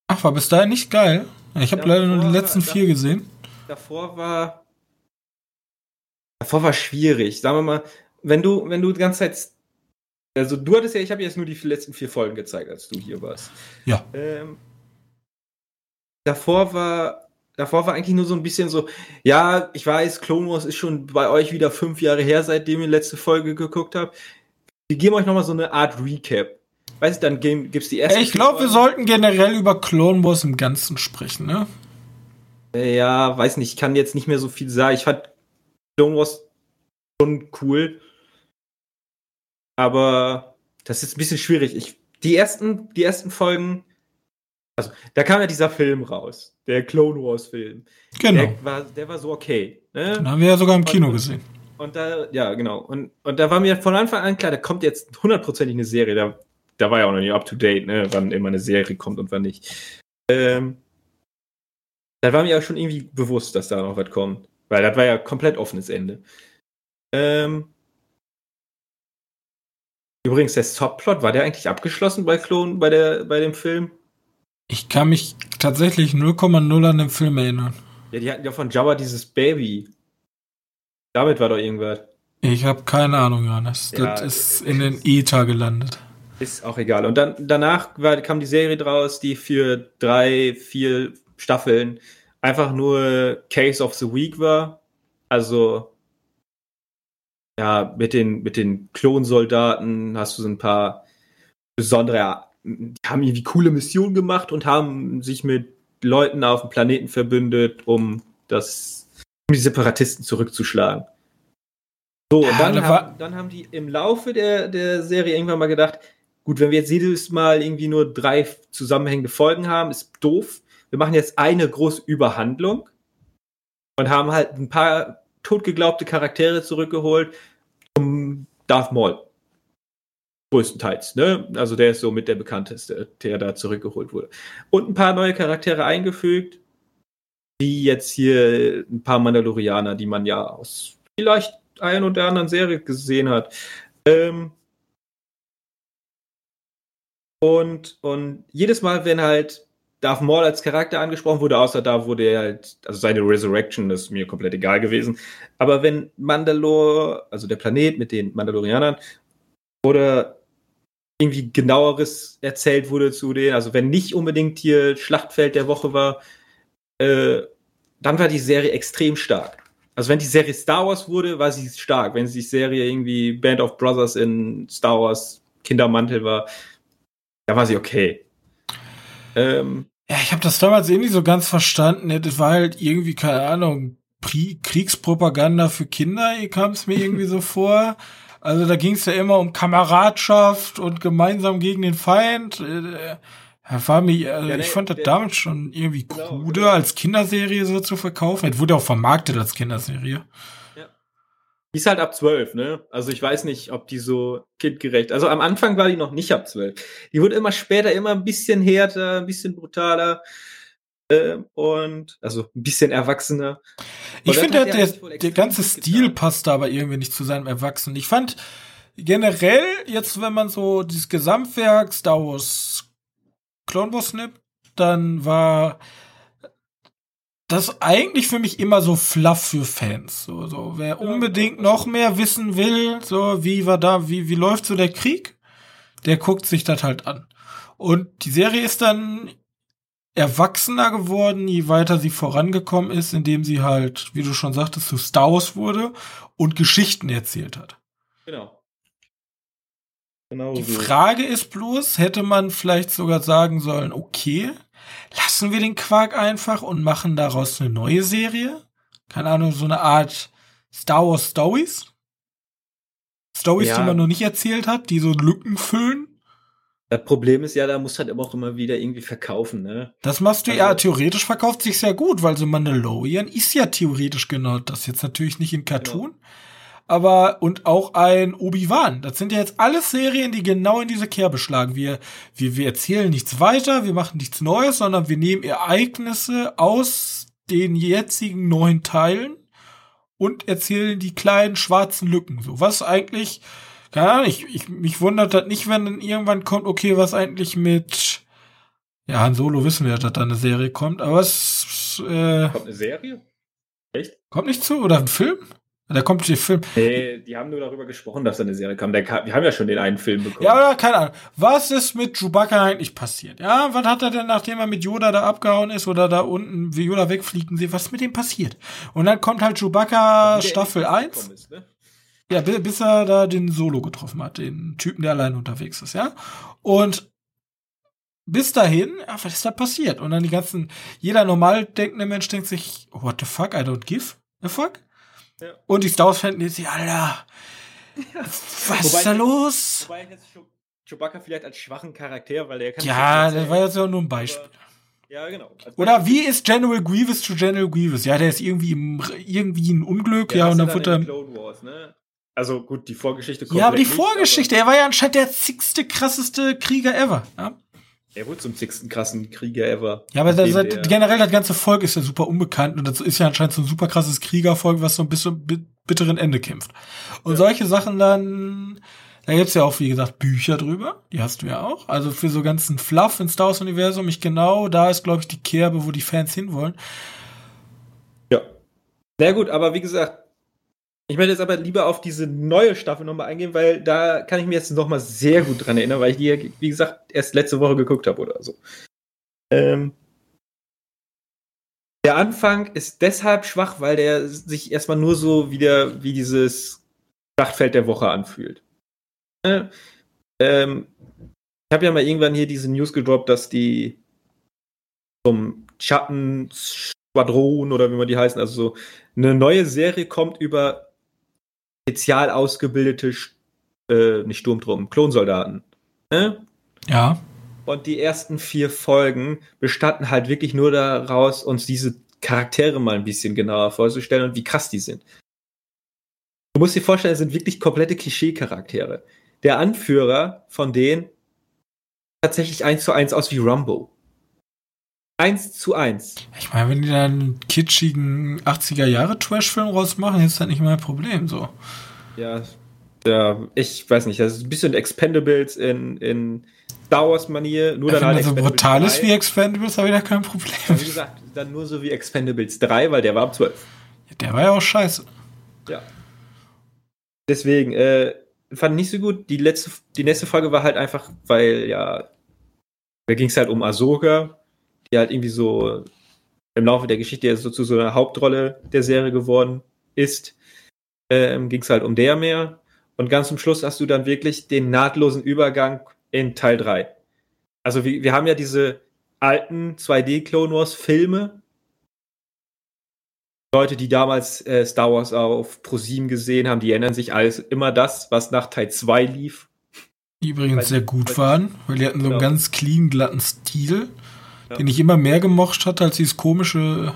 Ach, war bis dahin nicht geil. Ich habe leider nur die letzten vier gesehen. Davor war. Davor war schwierig. Sagen wir mal, wenn du, wenn du die ganze Zeit. Also du hattest ja, ich habe jetzt nur die letzten vier Folgen gezeigt, als du hier warst. Ja. Ähm, davor war. Davor war eigentlich nur so ein bisschen so, ja, ich weiß, Clone Wars ist schon bei euch wieder fünf Jahre her, seitdem ihr die letzte Folge geguckt habt. Wir geben euch nochmal so eine Art Recap. Weißt du, dann gibt es die erste. Ich glaube, wir sollten generell über Clone Wars im Ganzen sprechen, ne? Ja, weiß nicht, ich kann jetzt nicht mehr so viel sagen. Ich fand Clone Wars schon cool. Aber das ist ein bisschen schwierig. Ich, die, ersten, die ersten Folgen, also da kam ja dieser Film raus, der Clone Wars Film. Genau. Der war, der war so okay. Ne? Den haben wir ja sogar im Kino und, gesehen. Und da, ja, genau. Und, und da war mir von Anfang an klar, da kommt jetzt hundertprozentig eine Serie. Da da war ja auch noch nicht up to date, ne, wann immer eine Serie kommt und wann nicht. Ähm, da war mir ja schon irgendwie bewusst, dass da noch was kommt. Weil das war ja komplett offenes Ende. Ähm, übrigens, der Subplot, war der eigentlich abgeschlossen bei Klon, bei, der, bei dem Film? Ich kann mich tatsächlich 0,0 an den Film erinnern. Ja, die hatten ja von Jabba dieses Baby. Damit war doch irgendwas. Ich habe keine Ahnung, Johannes. Ja, das ist in den ETA gelandet. Ist auch egal. Und dann danach war, kam die Serie draus, die für drei, vier Staffeln einfach nur Case of the Week war. Also ja, mit den, mit den Klonsoldaten hast du so ein paar besondere, die haben irgendwie coole Missionen gemacht und haben sich mit Leuten auf dem Planeten verbündet, um das, um die Separatisten zurückzuschlagen. So, und dann, haben, dann haben die im Laufe der, der Serie irgendwann mal gedacht, Gut, wenn wir jetzt jedes Mal irgendwie nur drei zusammenhängende Folgen haben, ist doof. Wir machen jetzt eine große Überhandlung und haben halt ein paar totgeglaubte Charaktere zurückgeholt zum Darth Maul. Größtenteils, ne? Also der ist so mit der bekannteste, der da zurückgeholt wurde. Und ein paar neue Charaktere eingefügt, wie jetzt hier ein paar Mandalorianer, die man ja aus vielleicht ein oder anderen Serie gesehen hat. Ähm, und, und jedes Mal, wenn halt Darth Maul als Charakter angesprochen wurde, außer da wurde er halt, also seine Resurrection ist mir komplett egal gewesen. Aber wenn Mandalore, also der Planet mit den Mandalorianern, oder irgendwie genaueres erzählt wurde zu denen, also wenn nicht unbedingt hier Schlachtfeld der Woche war, äh, dann war die Serie extrem stark. Also wenn die Serie Star Wars wurde, war sie stark. Wenn die Serie irgendwie Band of Brothers in Star Wars Kindermantel war, da war sie okay. Ähm, ja, ich habe das damals eh nicht so ganz verstanden. Das war halt irgendwie, keine Ahnung, Pri Kriegspropaganda für Kinder, kam es mir irgendwie so *laughs* vor. Also da ging es ja immer um Kameradschaft und gemeinsam gegen den Feind. Äh, war mir, also ja, ich fand das damals schon irgendwie genau, krude, genau. als Kinderserie so zu verkaufen. Es wurde auch vermarktet als Kinderserie. Die ist halt ab zwölf, ne? Also ich weiß nicht, ob die so kindgerecht. Also am Anfang war die noch nicht ab zwölf. Die wurde immer später immer ein bisschen härter, ein bisschen brutaler äh, und also ein bisschen erwachsener. Und ich finde, der, der, der ganze Stil getan. passt aber irgendwie nicht zu seinem Erwachsenen. Ich fand generell jetzt, wenn man so dieses Gesamtwerk Star Wars Clone Wars nimmt, dann war das eigentlich für mich immer so fluff für Fans. So, so wer unbedingt noch mehr wissen will, so wie war da, wie wie läuft so der Krieg, der guckt sich das halt an. Und die Serie ist dann erwachsener geworden, je weiter sie vorangekommen ist, indem sie halt, wie du schon sagtest, zu Star Wars wurde und Geschichten erzählt hat. Genau. genau die so. Frage ist bloß, hätte man vielleicht sogar sagen sollen, okay, lassen wir den Quark einfach und machen daraus eine neue Serie? Keine Ahnung, so eine Art Star Wars Stories? Stories, ja. die man noch nicht erzählt hat, die so Lücken füllen? Das Problem ist ja, da muss halt auch immer wieder irgendwie verkaufen, ne? Das machst du also, ja, theoretisch verkauft sich sehr gut, weil so Mandalorian ist ja theoretisch genau das. Jetzt natürlich nicht in Cartoon, genau aber und auch ein Obi-Wan. Das sind ja jetzt alles Serien, die genau in diese Kerbe schlagen. Wir, wir, wir erzählen nichts weiter, wir machen nichts Neues, sondern wir nehmen Ereignisse aus den jetzigen neuen Teilen und erzählen die kleinen schwarzen Lücken. So, was eigentlich, keine Ahnung, ich, ich, mich wundert das nicht, wenn dann irgendwann kommt, okay, was eigentlich mit, ja, Han Solo wissen wir, dass da eine Serie kommt, aber es, äh, Kommt eine Serie? Echt? Kommt nicht zu? Oder ein Film? Da kommt der Film. Nee, die haben nur darüber gesprochen, dass da eine Serie kam. Der, wir haben ja schon den einen Film bekommen. Ja, oder keine Ahnung. Was ist mit Chewbacca eigentlich passiert? Ja, was hat er denn, nachdem er mit Yoda da abgehauen ist oder da unten, wie Yoda wegfliegen sieht, was ist mit dem passiert? Und dann kommt halt Chewbacca Staffel 1. Ist, ne? Ja, bis er da den Solo getroffen hat, den Typen, der allein unterwegs ist, ja. Und bis dahin, ja, was ist da passiert? Und dann die ganzen, jeder normal denkende Mensch denkt sich, what the fuck, I don't give a fuck? Und die Star Wars-Fans die sich, Alter, ja. was wobei, ist da los? Wobei jetzt Chewbacca vielleicht als schwachen Charakter, weil der kann. Ja, das war jetzt ja nur ein Beispiel. Aber, ja, genau. Also Oder wie ist General Grievous zu General Grievous? Ja, der ist irgendwie im, irgendwie ein Unglück, ja, ja und dann wird er. Ne? Also gut, die Vorgeschichte kommt. Ja, aber die Vorgeschichte, nicht, aber er war ja anscheinend der zigste, krasseste Krieger ever. Ja? Er wurde zum zigsten krassen Krieger ever. Ja, aber das, das, generell das ganze Volk ist ja super unbekannt und das ist ja anscheinend so ein super krasses Kriegervolk, was so ein bisschen bitteren Ende kämpft. Und ja. solche Sachen dann, da gibt's ja auch, wie gesagt, Bücher drüber, die hast du ja auch. Also für so ganzen Fluff ins Star Wars-Universum, ich genau, da ist, glaube ich, die Kerbe, wo die Fans hinwollen. Ja. Na gut, aber wie gesagt, ich möchte jetzt aber lieber auf diese neue Staffel nochmal eingehen, weil da kann ich mir jetzt nochmal sehr gut dran erinnern, weil ich die, wie gesagt, erst letzte Woche geguckt habe oder so. Ähm, der Anfang ist deshalb schwach, weil der sich erstmal nur so wieder wie dieses Schlachtfeld der Woche anfühlt. Äh, ähm, ich habe ja mal irgendwann hier diese News gedroppt, dass die zum Schatten-Squadron oder wie man die heißen, also so eine neue Serie kommt über spezial ausgebildete, äh, nicht Sturmtruppen, Klonsoldaten. Ne? Ja. Und die ersten vier Folgen bestanden halt wirklich nur daraus, uns diese Charaktere mal ein bisschen genauer vorzustellen und wie krass die sind. Du musst dir vorstellen, es sind wirklich komplette Klischee-Charaktere. Der Anführer von denen tatsächlich eins zu eins aus wie Rumbo. Eins zu eins. Ich meine, wenn die dann einen kitschigen 80er Jahre Trash-Film rausmachen, ist das nicht mein Problem, so. Ja, ja, ich weiß nicht, das ist ein bisschen Expendables in, in Star Wars-Manier, nur ja, dann halt. So brutal ist wie Expendables, habe ich da kein Problem. Ja, wie gesagt, dann nur so wie Expendables 3, weil der war ab 12. Ja, der war ja auch scheiße. Ja. Deswegen, äh, fand nicht so gut. Die letzte, die nächste Folge war halt einfach, weil ja, da ging es halt um Ahsoka, die halt irgendwie so im Laufe der Geschichte so zu so einer Hauptrolle der Serie geworden ist, ähm, ging es halt um der mehr. Und ganz zum Schluss hast du dann wirklich den nahtlosen Übergang in Teil 3. Also wir, wir haben ja diese alten 2D-Clone Wars-Filme, Leute, die damals äh, Star Wars auf ProSieben gesehen haben, die erinnern sich alles immer das, was nach Teil 2 lief. Die übrigens Weil- sehr gut waren, weil die hatten so einen Genau. ganz clean, glatten Stil, Ja. den ich immer mehr gemocht hatte als dieses komische.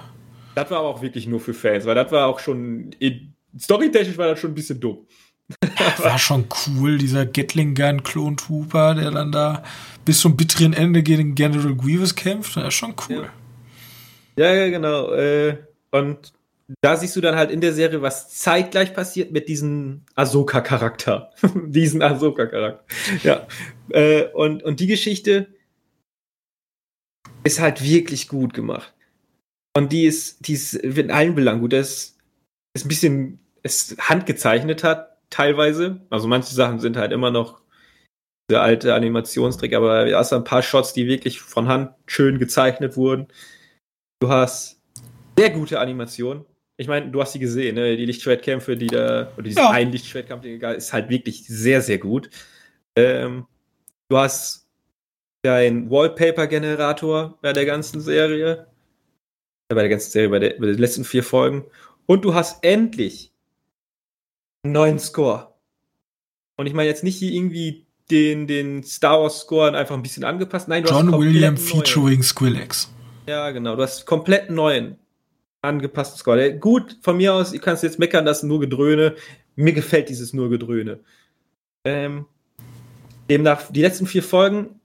Das war aber auch wirklich nur für Fans, weil das war auch schon, storytechnisch war das schon ein bisschen dumm. *laughs* War schon cool, dieser Gatling Gun Clone Trooper, der dann da bis zum bitteren Ende gegen General Grievous kämpft. Das ist schon cool. Ja, ja, genau. Äh, und da siehst du dann halt in der Serie, was zeitgleich passiert mit diesem Ahsoka-Charakter. *laughs* diesen Ahsoka-Charakter. Ja. Äh, und, und die Geschichte ist halt wirklich gut gemacht. Und die ist, die ist in allen Belangen gut. Das ist ein bisschen, es handgezeichnet hat, teilweise. Also manche Sachen sind halt immer noch der alte Animationstrick, aber du hast ein paar Shots, die wirklich von Hand schön gezeichnet wurden. Du hast sehr gute Animationen. Ich meine, du hast sie gesehen, ne? die Lichtschwertkämpfe, die da, oder diesen Ja. einen Lichtschwertkampf, ist halt wirklich sehr, sehr gut. Ähm, du hast deinen Wallpaper-Generator bei der ganzen Serie. Äh, bei der ganzen Serie, bei, der, bei den letzten vier Folgen. Und du hast endlich einen neuen Score. Und ich meine jetzt nicht hier irgendwie den, den Star Wars Score einfach ein bisschen angepasst. Nein, du hast John komplett William neuen. featuring Skrillex. Ja, genau. Du hast komplett neuen angepassten Score. Der, gut, von mir aus, ihr kannst jetzt meckern, das ist nur Gedröhne. Mir gefällt dieses nur Gedröhne. Ähm, demnach, die letzten vier Folgen,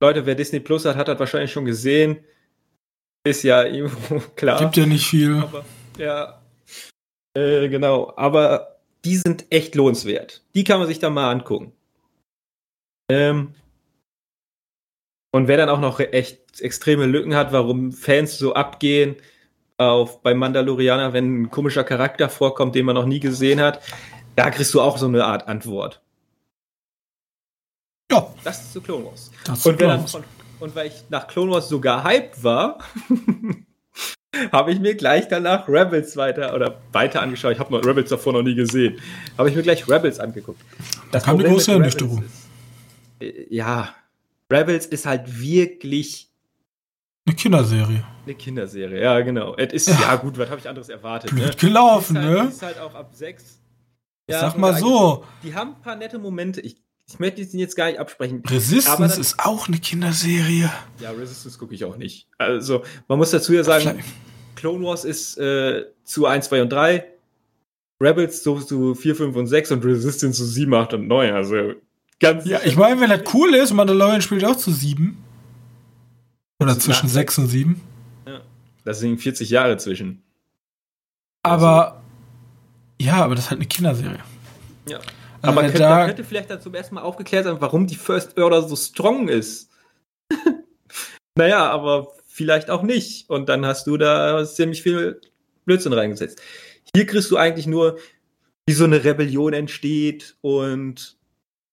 Leute, wer Disney Plus hat, hat das wahrscheinlich schon gesehen. Ist ja irgendwo *laughs* klar. Gibt ja nicht viel. Aber, ja. Äh, genau. Aber die sind echt lohnenswert. Die kann man sich dann mal angucken. Ähm, und wer dann auch noch echt extreme Lücken hat, warum Fans so abgehen auf bei Mandalorianer, wenn ein komischer Charakter vorkommt, den man noch nie gesehen hat, da kriegst du auch so eine Art Antwort. Ja, Das ist zu Clone Wars. das Und, dann war's. von, und weil ich nach Clone Wars sogar hyped war, *laughs* habe ich mir gleich danach Rebels weiter oder weiter angeschaut. Ich habe noch Rebels davor noch nie gesehen. Habe ich mir gleich Rebels angeguckt. Das kam Problem große Ernüchterung. Äh, ja, Rebels ist halt wirklich Eine Kinderserie. eine Kinderserie. Ja, genau. Es ist, Ja. ja, gut, was habe ich anderes erwartet? Ne? Blöd gelaufen, Die ist halt, ne? Ist halt auch ab sechs. Ich Ja, sag mal so, Die haben ein paar nette Momente. Ich, ich möchte sie jetzt gar nicht absprechen. Resistance das- ist auch eine Kinderserie. Ja, Resistance gucke ich auch nicht. Also, man muss dazu ja sagen, Clone Wars ist äh, zu 1, 2 und 3, Rebels so zu 4, 5 und 6 und Resistance zu 7, 8 und 9. Also, ganz. Ja, ich meine, wenn das cool ist, Mandalorian spielt auch zu sieben. Oder Das ist zwischen nach- sechs und sieben. Da sind 40 Jahre zwischen. Aber, ja, aber das ist halt eine Kinderserie. Ja. Aber könnte, da, da könnte vielleicht dann zum ersten Mal aufgeklärt sein, warum die First Order so strong ist. *laughs* naja, aber vielleicht auch nicht. Und dann hast du da ziemlich viel Blödsinn reingesetzt. Hier kriegst du eigentlich nur, wie so eine Rebellion entsteht und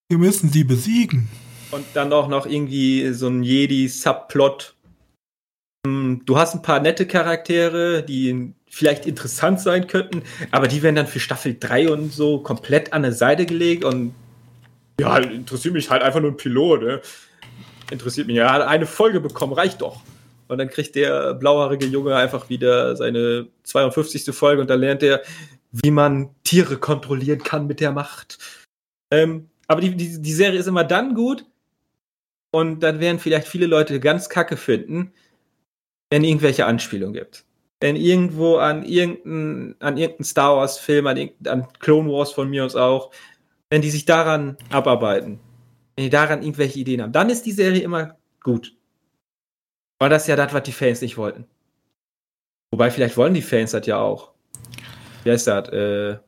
wir müssen sie besiegen. Und dann auch noch irgendwie so ein Jedi-Subplot. Hm, Du hast ein paar nette Charaktere, die vielleicht interessant sein könnten, aber die werden dann für Staffel 3 und so komplett an der Seite gelegt und ja, interessiert mich halt einfach nur ein Pilot, ne? Interessiert mich. Er hat eine Folge bekommen, reicht doch. Und dann kriegt der blauhaarige Junge einfach wieder seine 52. Folge und dann lernt er, wie man Tiere kontrollieren kann mit der Macht. Ähm, aber die, die, die Serie ist immer dann gut und dann werden vielleicht viele Leute ganz kacke finden, wenn irgendwelche Anspielungen gibt. Wenn irgendwo an irgendeinen an irgendein Star Wars Film, an, an Clone Wars von mir aus auch, wenn die sich daran abarbeiten, wenn die daran irgendwelche Ideen haben, dann ist die Serie immer gut. Weil das ist ja das, was die Fans nicht wollten. Wobei, vielleicht wollen die Fans das ja auch. Wie heißt das? Äh,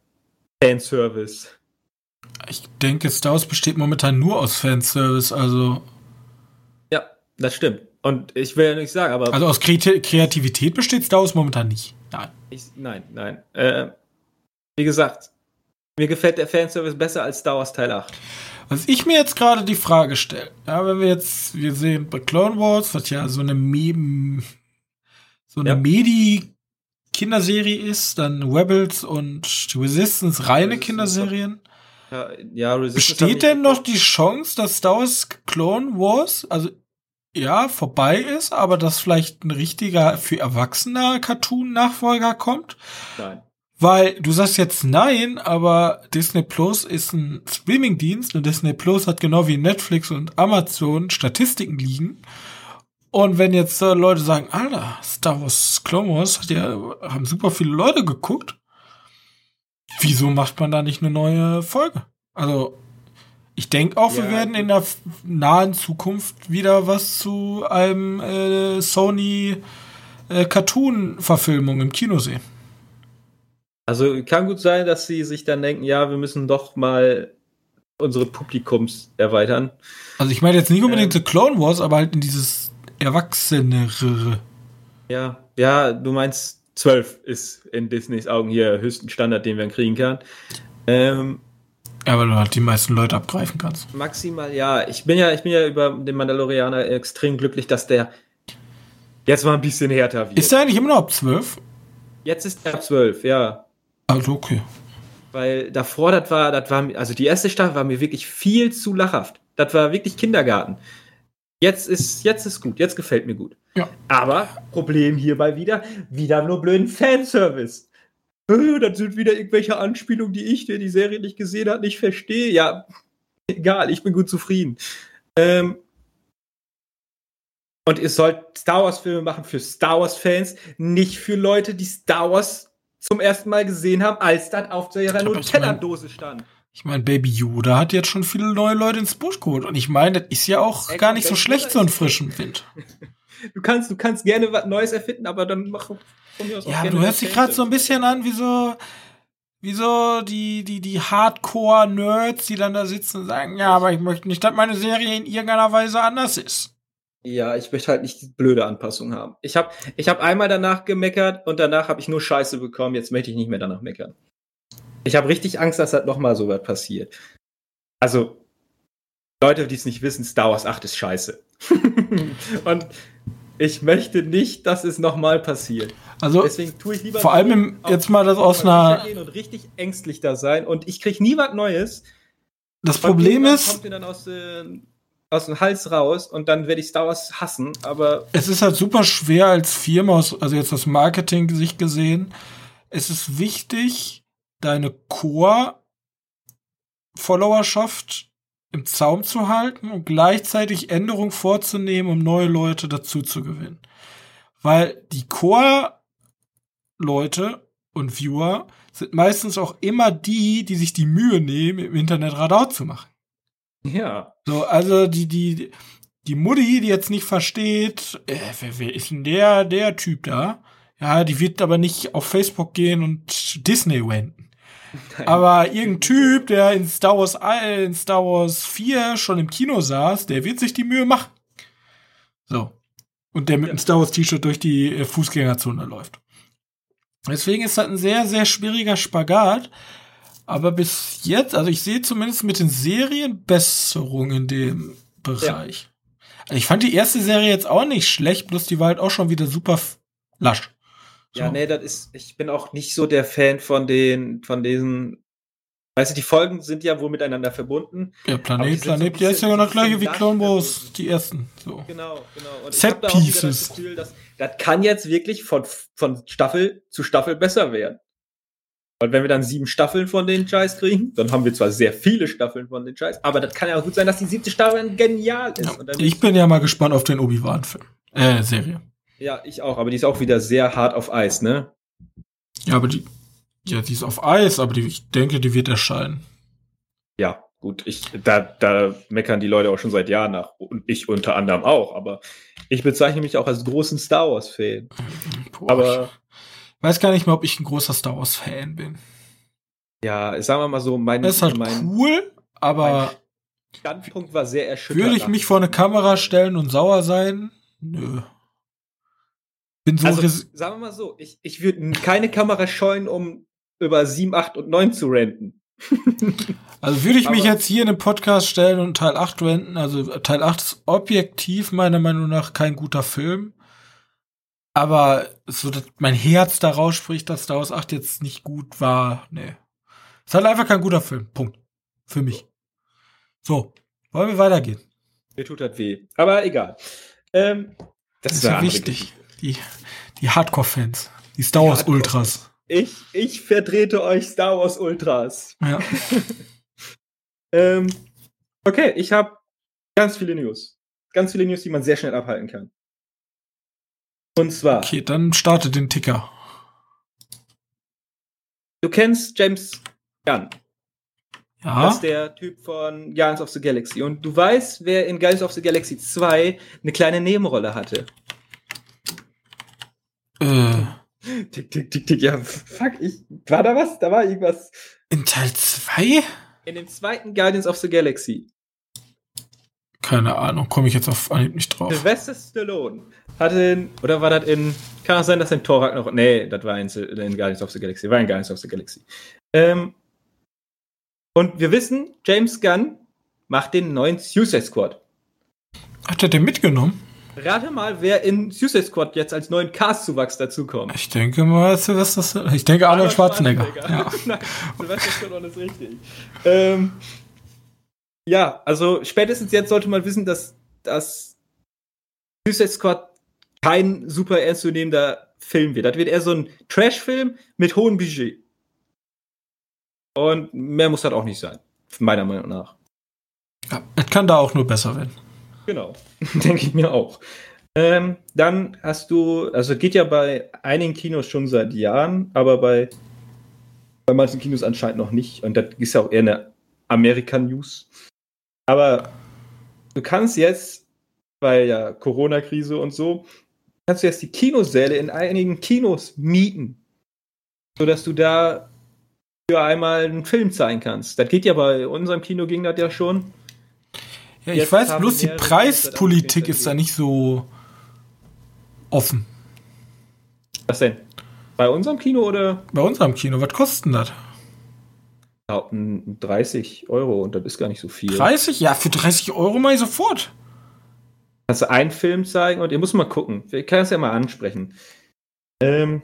Fanservice. Ich denke, Star Wars besteht momentan nur aus Fanservice, also, Ja, das stimmt. Und ich will ja nicht sagen, aber also aus Kreati- Kreativität besteht Star Wars momentan nicht. Nein. ich, nein, nein. Äh, wie gesagt, mir gefällt der Fanservice besser als Star Wars Teil 8. Was ich mir jetzt gerade die Frage stelle, ja, wenn wir jetzt, wir sehen bei Clone Wars, was ja so eine Mem so eine Ja. Medi-Kinderserie ist, dann Rebels und Resistance reine Resistance Kinderserien. Ja, ja Resistance Besteht denn noch die Chance, dass Star Wars Clone Wars, also ja vorbei ist, aber dass vielleicht ein richtiger für Erwachsene Cartoon-Nachfolger kommt. Nein. Weil du sagst jetzt nein, aber Disney Plus ist ein Streamingdienst und Disney Plus hat genau wie Netflix und Amazon Statistiken liegen. Und wenn jetzt äh, Leute sagen, Alter, Star Wars Clone Wars hat ja, haben super viele Leute geguckt, wieso macht man da nicht eine neue Folge? Also, ich denke auch, ja, wir werden in der nahen Zukunft wieder was zu einem äh, Sony äh, Cartoon-Verfilmung im Kino sehen. Also kann gut sein, dass sie sich dann denken, ja, wir müssen doch mal unsere Publikums erweitern. Also ich meine jetzt nicht unbedingt ähm, The Clone Wars, aber halt in dieses Erwachsenere. Ja, ja, du meinst zwölf ist in Disneys Augen hier der höchsten Standard, den man kriegen kann. Ähm, ja, weil du halt die meisten Leute abgreifen kannst. Maximal, ja. Ich bin ja, ich bin ja über den Mandalorianer extrem glücklich, dass der jetzt mal ein bisschen härter wird. Ist der eigentlich immer noch ab zwölf? Jetzt ist er ab zwölf, ja. Also okay. Weil davor, das war, das war, also die erste Staffel war mir wirklich viel zu lachhaft. Das war wirklich Kindergarten. Jetzt ist, jetzt ist gut, jetzt gefällt mir gut. Ja. Aber Problem hierbei wieder, wieder nur blöden Fanservice. Das sind wieder irgendwelche Anspielungen, die ich, der die Serie nicht gesehen hat, nicht verstehe. Ja, egal, ich bin gut zufrieden. Ähm, und ihr sollt Star Wars Filme machen für Star Wars Fans, nicht für Leute, die Star Wars zum ersten Mal gesehen haben, als das auf der Nutella-Dose stand. Ich meine, Baby Yoda hat jetzt schon viele neue Leute ins Busch geholt. Und ich meine, das ist ja auch Ey, gar nicht so schlecht, so einen frischen Wind. *laughs* du kannst, du kannst gerne was Neues erfinden, aber dann mach Ja, du hörst dich gerade so ein bisschen an wie so, wie so die, die, die Hardcore-Nerds, die dann da sitzen und sagen, ja, aber ich möchte nicht, dass meine Serie in irgendeiner Weise anders ist. Ja, ich möchte halt nicht blöde Anpassungen haben. Ich habe ich hab einmal danach gemeckert und danach habe ich nur Scheiße bekommen. Jetzt möchte ich nicht mehr danach meckern. Ich habe richtig Angst, dass das nochmal so was passiert. Also, Leute, die es nicht wissen, Star Wars 8 ist scheiße. *laughs* und ich möchte nicht, dass es nochmal passiert. Also, Deswegen tue ich lieber vor allem im, jetzt mal das aus einer und richtig ängstlich da sein und ich kriege nie was Neues. Das Problem ist, kommt dann aus den aus dem Hals raus und dann werde ich Star Wars hassen, aber. Es ist halt super schwer als Firma, also jetzt das Marketing sich gesehen. Es ist wichtig, deine Core-Followerschaft im Zaum zu halten und gleichzeitig Änderungen vorzunehmen, um neue Leute dazu zu gewinnen. Weil die Core-Leute und Viewer sind meistens auch immer die, die sich die Mühe nehmen, im Internet Radau zu machen. Ja. So, also die, die, die Mutti, die jetzt nicht versteht, äh, wer, wer ist denn der, der Typ da? Ja, die wird aber nicht auf Facebook gehen und Disney wenden. Aber irgendein Typ, der in Star Wars, in Star Wars 4 schon im Kino saß, der wird sich die Mühe machen. So. Und der mit einem Star Wars T-Shirt durch die äh, Fußgängerzone läuft. Deswegen ist das ein sehr, sehr schwieriger Spagat. Aber bis jetzt, also ich sehe zumindest mit den Serien Besserung in dem Bereich. Ja. Also ich fand die erste Serie jetzt auch nicht schlecht, bloß die war halt auch schon wieder super lasch. So. Ja, nee, das ist, ich bin auch nicht so der Fan von den, von diesen, weißt du, die Folgen sind ja wohl miteinander verbunden. Ja, Planet, Planet, so die ist ja genau das gleiche wie Clone Wars, die ersten, so. Genau, genau. Und Set Pieces. Das, Gefühl, dass, das kann jetzt wirklich von, von Staffel zu Staffel besser werden. Weil wenn wir dann sieben Staffeln von den Scheiß kriegen, dann haben wir zwar sehr viele Staffeln von den Scheiß, aber das kann ja auch gut sein, dass die siebte Staffel genial ist. Ja, ich bin ja mal gespannt auf den Obi-Wan-Film. Äh, Serie. Ja, ich auch, aber die ist auch wieder sehr hart auf Eis, ne? Ja, aber die, ja, die ist auf Eis, aber die, ich denke, die wird erscheinen. Ja, gut, ich, da, da meckern die Leute auch schon seit Jahren nach. Und ich unter anderem auch, aber ich bezeichne mich auch als großen Star Wars-Fan. Aber weiß gar nicht mehr, ob ich ein großer Star Wars Fan bin. Ja, sagen wir mal so, mein. Das ist halt mein, cool, aber. Standpunkt war sehr erschütternd. Würde ich mich vor eine Kamera stellen und sauer sein? Nö. Bin so also, sagen wir mal so, ich, ich würde keine Kamera scheuen, um über 7, 8 und 9 zu renten. *laughs* also würde ich mich jetzt hier in den Podcast stellen und Teil 8 renten, also Teil 8 ist objektiv meiner Meinung nach kein guter Film. Aber so, dass mein Herz daraus spricht, dass Star Wars 8 jetzt nicht gut war, nee. Ist halt einfach kein guter Film. Punkt. Für mich. So, wollen wir weitergehen? Mir tut das weh. Aber egal. Ähm, das, das ist ja wichtig. Die, die Hardcore-Fans. Die Star Wars Hardcore. Ultras. Ich, ich vertrete euch Star Wars Ultras. Ja. *laughs* ähm, okay, ich habe ganz viele News. Ganz viele News, die man sehr schnell abhalten kann. Und zwar. Okay, dann starte den Ticker. Du kennst James Gunn. Ja. Das ist der Typ von Guardians of the Galaxy. Und du weißt, wer in Guardians of the Galaxy 2 eine kleine Nebenrolle hatte. Äh. Tick, tick, tick, tick. Ja, fuck, ich. War da was? Da war irgendwas. In Teil 2? In dem zweiten Guardians of the Galaxy. Keine Ahnung, komme ich jetzt auf Anhieb nicht drauf. Sylvester Stallone hatte in, oder war das in, kann auch sein, dass in Thor noch, nee, das war in, in Guardians of the Galaxy, war in Guardians of the Galaxy. Ähm, und wir wissen, James Gunn macht den neuen Suicide Squad. Hat er den mitgenommen? Rate mal, wer in Suicide Squad jetzt als neuen Cast-Zuwachs dazukommt. Ich denke mal, Sylvester Ich denke Arnold Schwarzenegger. Schwarzenegger. Ja. *laughs* Nein, Sylvester Stallone ist richtig. Ähm, ja, also spätestens jetzt sollte man wissen, dass, dass Suicide Squad kein super ernstzunehmender Film wird. Das wird eher so ein Trash-Film mit hohem Budget. Und mehr muss das auch nicht sein. Meiner Meinung nach. Ja, es kann da auch nur besser werden. Genau. *laughs* Denke ich mir auch. Ähm, dann hast du, also geht ja bei einigen Kinos schon seit Jahren, aber bei, bei manchen Kinos anscheinend noch nicht. Und das ist ja auch eher eine American News. Aber du kannst jetzt, weil ja Corona-Krise und so, kannst du jetzt die Kinosäle in einigen Kinos mieten, sodass du da für einmal einen Film zeigen kannst. Das geht ja bei unserem Kino ging das ja schon. Ja, ich Jetzt weiß bloß, die Preispolitik ist da nicht so offen. Was denn? Bei unserem Kino oder? Bei unserem Kino, was kostet denn das? 30 Euro und das ist gar nicht so viel. 30? Ja, für 30 Euro mal sofort. Kannst du einen Film zeigen und ihr muss mal gucken. Ich kann es ja mal ansprechen. Ähm,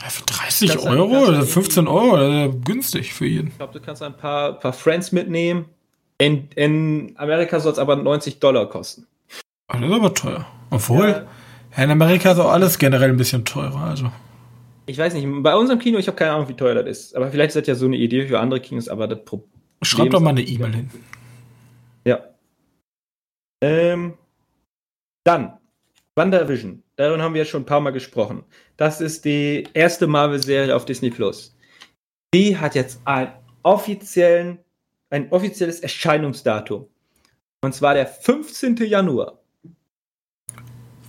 ja, für 30 Euro oder 15 Euro, das ist günstig für jeden. Ich glaube, du kannst ein paar, paar Friends mitnehmen. In, in Amerika soll es aber 90 Dollar kosten. Oh, das ist aber teuer. Obwohl, ja. in Amerika ist auch alles generell ein bisschen teurer. Also. Ich weiß nicht, bei unserem Kino, ich habe keine Ahnung, wie teuer das ist. Aber vielleicht ist das ja so eine Idee für andere Kinos, aber das Problem. Schreib doch mal eine E-Mail hin. Ja. Ähm, dann, WandaVision. Darüber haben wir jetzt schon ein paar Mal gesprochen. Das ist die erste Marvel-Serie auf Disney Plus. Die hat jetzt einen offiziellen, ein offizielles Erscheinungsdatum. Und zwar der 15. Januar.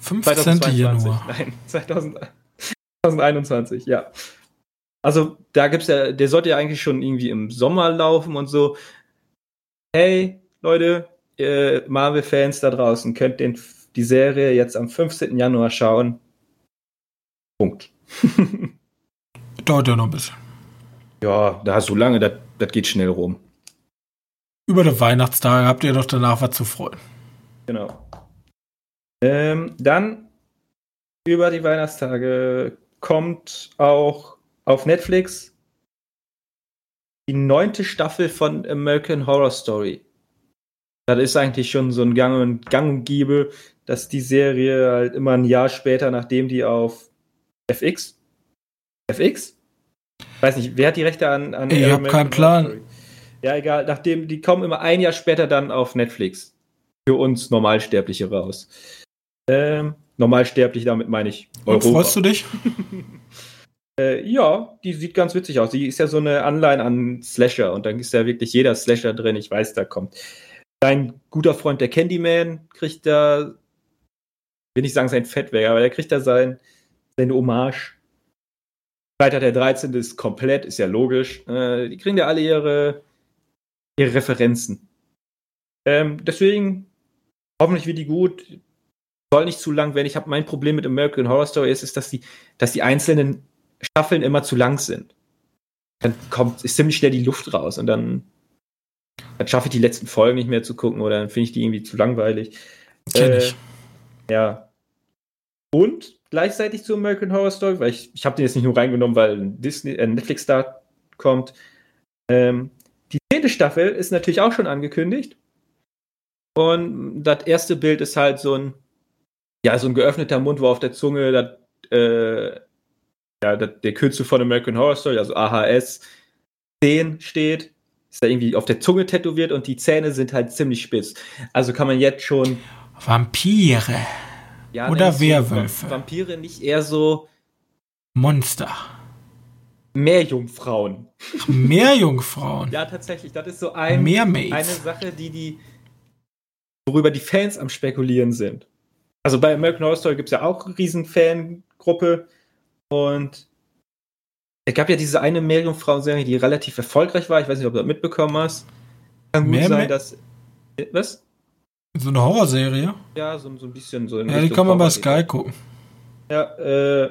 15. Januar. Nein, 2000, 2021, ja. Also, da gibt's ja, der sollte ja eigentlich schon irgendwie im Sommer laufen und so. Hey, Leute, Marvel-Fans da draußen, könnt den, die Serie jetzt am 15. Januar schauen. Punkt. *laughs* Dauert ja noch ein bisschen. Ja, da so lange, das, das geht schnell rum. Über die Weihnachtstage habt ihr doch danach was zu freuen. Genau. Ähm, dann über die Weihnachtstage kommt auch auf Netflix die neunte Staffel von American Horror Story. Das ist eigentlich schon so ein Gang und, Gang und Giebe, dass die Serie halt immer ein Jahr später, nachdem die auf FX? FX? Weiß nicht, wer hat die Rechte an. an ich habe keinen Plan. Ja, egal. Nachdem, die kommen immer ein Jahr später dann auf Netflix. Für uns Normalsterbliche raus. Ähm, Normalsterblich, damit meine ich Europa. Und freust du dich? *laughs* äh, ja, die sieht ganz witzig aus. Die ist ja so eine Anleihe an Slasher und dann ist ja wirklich jeder Slasher drin. Ich weiß, da kommt. Dein guter Freund, der Candyman, kriegt da, will nicht sagen sein Fettwerk, aber der kriegt da sein, seine Hommage. Freitag der 13. ist komplett, ist ja logisch. Äh, die kriegen ja alle ihre, ihre Referenzen. Ähm, deswegen, hoffentlich wird die gut. Soll nicht zu lang werden. Ich habe mein Problem mit American Horror Story ist, ist, dass die, dass die einzelnen Staffeln immer zu lang sind. Dann kommt, ist ziemlich schnell die Luft raus und dann, dann schaffe ich die letzten Folgen nicht mehr zu gucken oder dann finde ich die irgendwie zu langweilig. Kenn ich. Äh, ja. Und gleichzeitig zu American Horror Story, weil ich, ich habe den jetzt nicht nur reingenommen, weil Disney, äh, Netflix da kommt. Ähm, die zehnte Staffel ist natürlich auch schon angekündigt. Und das erste Bild ist halt so ein, ja, so ein geöffneter Mund, wo auf der Zunge das, äh, ja, das, der Kürzel von American Horror Story, also AHS 10 steht. Ist da irgendwie auf der Zunge tätowiert und die Zähne sind halt ziemlich spitz. Also kann man jetzt schon. Vampire. Ja, Oder Werwölfe. Vampire nicht eher so Monster. Meerjungfrauen. Meerjungfrauen. Ja, tatsächlich. Das ist so ein, eine. Sache, die die, worüber die Fans am Spekulieren sind. Also bei American Horror Story gibt es ja auch eine riesen Fangruppe und es gab ja diese eine Meerjungfrauen-Serie, die relativ erfolgreich war. Ich weiß nicht, ob du das mitbekommen hast. Kann gut sein, dass. äh, Was? So eine Horrorserie. Ja, so, so ein bisschen so Ja, die Richtung kann man bei Sky gucken. Ja, äh,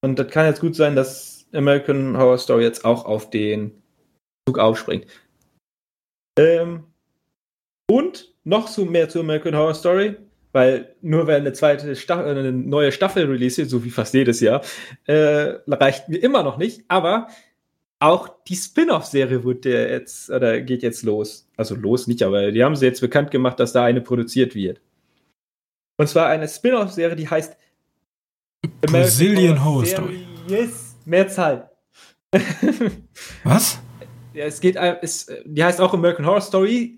und das kann jetzt gut sein, dass American Horror Story jetzt auch auf den Zug aufspringt. Ähm, und noch so mehr zu American Horror Story, weil nur wenn eine zweite Staffel, eine neue Staffel release, so wie fast jedes Jahr, äh, reicht mir immer noch nicht, aber auch die Spin-off-Serie wird der jetzt, oder geht jetzt los. Also los nicht, aber die haben sie jetzt bekannt gemacht, dass da eine produziert wird. Und zwar eine Spin-off-Serie, die heißt Brazilian Horror Story. Yes, Mehrzahl. *laughs* Was? ja, es geht, es, die heißt auch American Horror Story,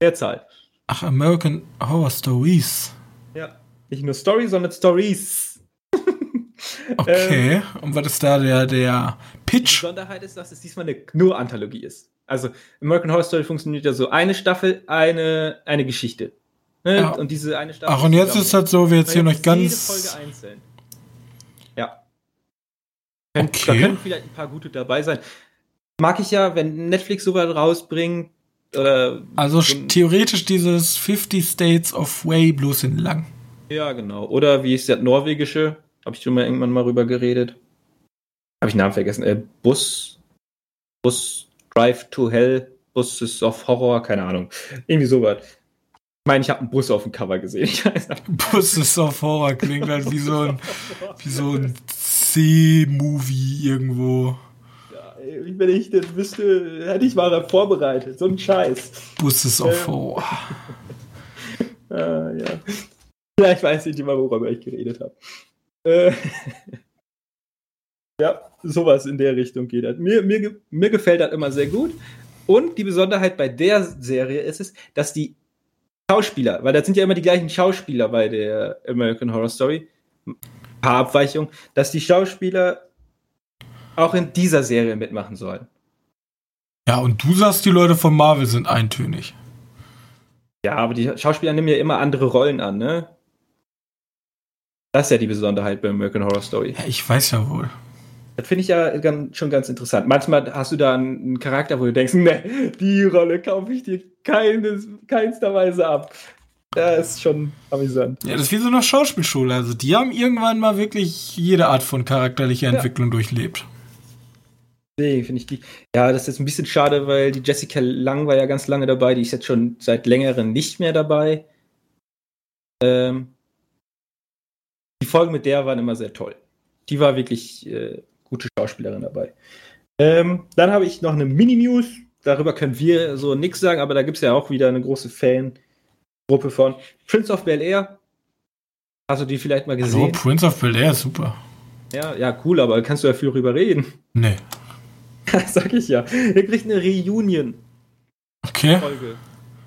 Mehrzahl. Ach, American Horror Stories. Ja, nicht nur Story, sondern Stories. *laughs* Okay. Und was ist da der, der Die Pitch? Besonderheit ist, dass es diesmal eine nur Anthologie ist. Also American Horror Story funktioniert ja so eine Staffel, eine, eine Geschichte. Ne? Ja. Und diese eine Staffel. Ach, und jetzt ist das so, wir erzählen euch Jede ganz. Folge einzeln. Okay. Da können vielleicht ein paar gute dabei sein. Mag ich ja, wenn Netflix sowas rausbringt. Oder Also so theoretisch dieses 50 States of Way bloß in lang. Ja, genau. Oder wie ist das norwegische? Habe ich schon mal irgendwann mal rüber geredet. Habe ich den Namen vergessen. Äh, Bus. Bus Drive to Hell. Bus of Horror. Keine Ahnung. Irgendwie sowas. Ich meine, ich habe einen Bus auf dem Cover gesehen. *laughs* Buses of Horror klingt halt wie so ein, wie so ein C-Movie irgendwo. Ja, wenn ich das wüsste, hätte ich mal vorbereitet. So ein Scheiß. Buses of Ähm. Horror. *laughs* Ah, ja. Vielleicht weiß ich nicht mal, worüber ich geredet habe. Äh, *laughs* ja, sowas in der Richtung geht das. Mir, mir, mir gefällt das immer sehr gut. Und die Besonderheit bei der Serie ist es, dass die Schauspieler, weil das sind ja immer die gleichen Schauspieler bei der American Horror Story, paar Abweichungen, dass die Schauspieler auch in dieser Serie mitmachen sollen. Ja, und du sagst, die Leute von Marvel sind eintönig. Ja, aber die Schauspieler nehmen ja immer andere Rollen an, ne? Das ist ja die Besonderheit bei American Horror Story. Ja, ich weiß ja wohl. Das finde ich ja ganz, schon ganz interessant. Manchmal hast du da einen, Charakter, wo du denkst, ne, die Rolle kaufe ich dir keines, keinster Weise ab. Das ist schon amüsant. Ja, das ist wie so eine Schauspielschule. Also die haben irgendwann mal wirklich jede Art von charakterlicher Ja. Entwicklung durchlebt. Deswegen finde ich die. Ja, das ist jetzt ein bisschen schade, weil die Jessica Lang war ja ganz lange dabei. Die ist jetzt schon seit längerem nicht mehr dabei. Ähm, die Folgen mit der waren immer sehr toll. Die war wirklich äh, gute Schauspielerin dabei. Ähm, dann habe ich noch eine Mini-News. Darüber können wir so nichts sagen, aber da gibt es ja auch wieder eine große Fangruppe von Prince of Bel Air. Hast du die vielleicht mal gesehen? Prince of Bel-Air ist super. Ja, ja, cool, aber kannst du ja viel drüber reden. Nee. *laughs* Sag ich ja. Er kriegt eine Reunion. Okay. Folge.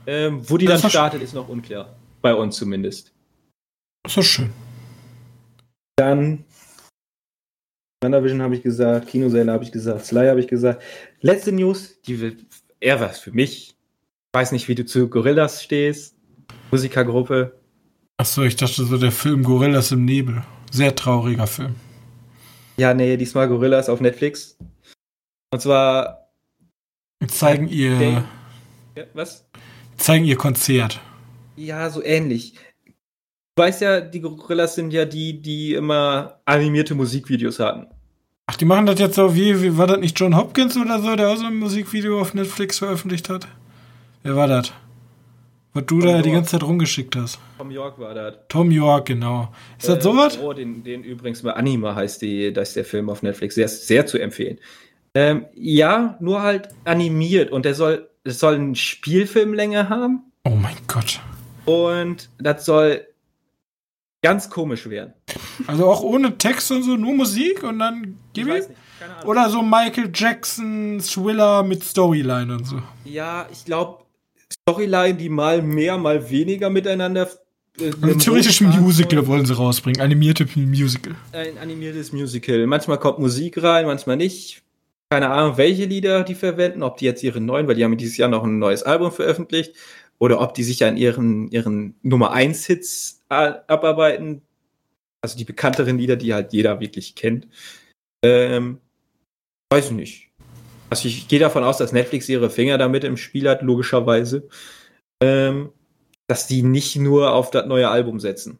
Ähm, wo die Das dann startet, ist noch unklar. Bei uns zumindest. Ist doch schön. Dann WandaVision habe ich gesagt, Kinosäle habe ich gesagt, Sly habe ich gesagt. Letzte News, die eher was für mich. Ich weiß nicht, wie du zu Gorillas stehst. Musikergruppe. Achso, ich dachte so der Film Gorillas im Nebel. Sehr trauriger Film. Ja, nee, diesmal Gorillas auf Netflix. Und zwar. Zeigen ihr, Dave- Ja, was? zeigen ihr Konzert. Ja, so ähnlich. Du weißt ja, die Gorillas sind ja die, die immer animierte Musikvideos hatten. Ach, die machen das jetzt so wie, wie war das nicht John Hopkins oder so, der auch so ein Musikvideo auf Netflix veröffentlicht hat? Wer war das? Was du Tom da die York. ganze Zeit rumgeschickt hast. Tom York war das. Tom York, genau. Ist das Äh, sowas? Oh, den, den übrigens bei Anima heißt die, das ist der Film auf Netflix. Sehr, sehr zu empfehlen. Ähm, ja, nur halt animiert und der soll, es soll eine Spielfilmlänge haben. Oh mein Gott. Und das soll ganz komisch werden. Also auch ohne Text und so, nur Musik und dann gib ich Oder so Michael Jackson Thriller mit Storyline und so. Ja, ich glaube, Storyline, die mal mehr, mal weniger miteinander. Äh, ein theoretisches Musical wollen sie rausbringen. Animierte Musical. Ein animiertes Musical. Manchmal kommt Musik rein, manchmal nicht. Keine Ahnung, welche Lieder die verwenden, ob die jetzt ihre neuen, weil die haben dieses Jahr noch ein neues Album veröffentlicht, oder ob die sich an ihren, ihren Nummer 1 Hits abarbeiten. Also die bekannteren Lieder, die halt jeder wirklich kennt. Ähm, weiß ich nicht. Also ich gehe davon aus, dass Netflix ihre Finger damit im Spiel hat, logischerweise. Ähm, dass die nicht nur auf das neue Album setzen.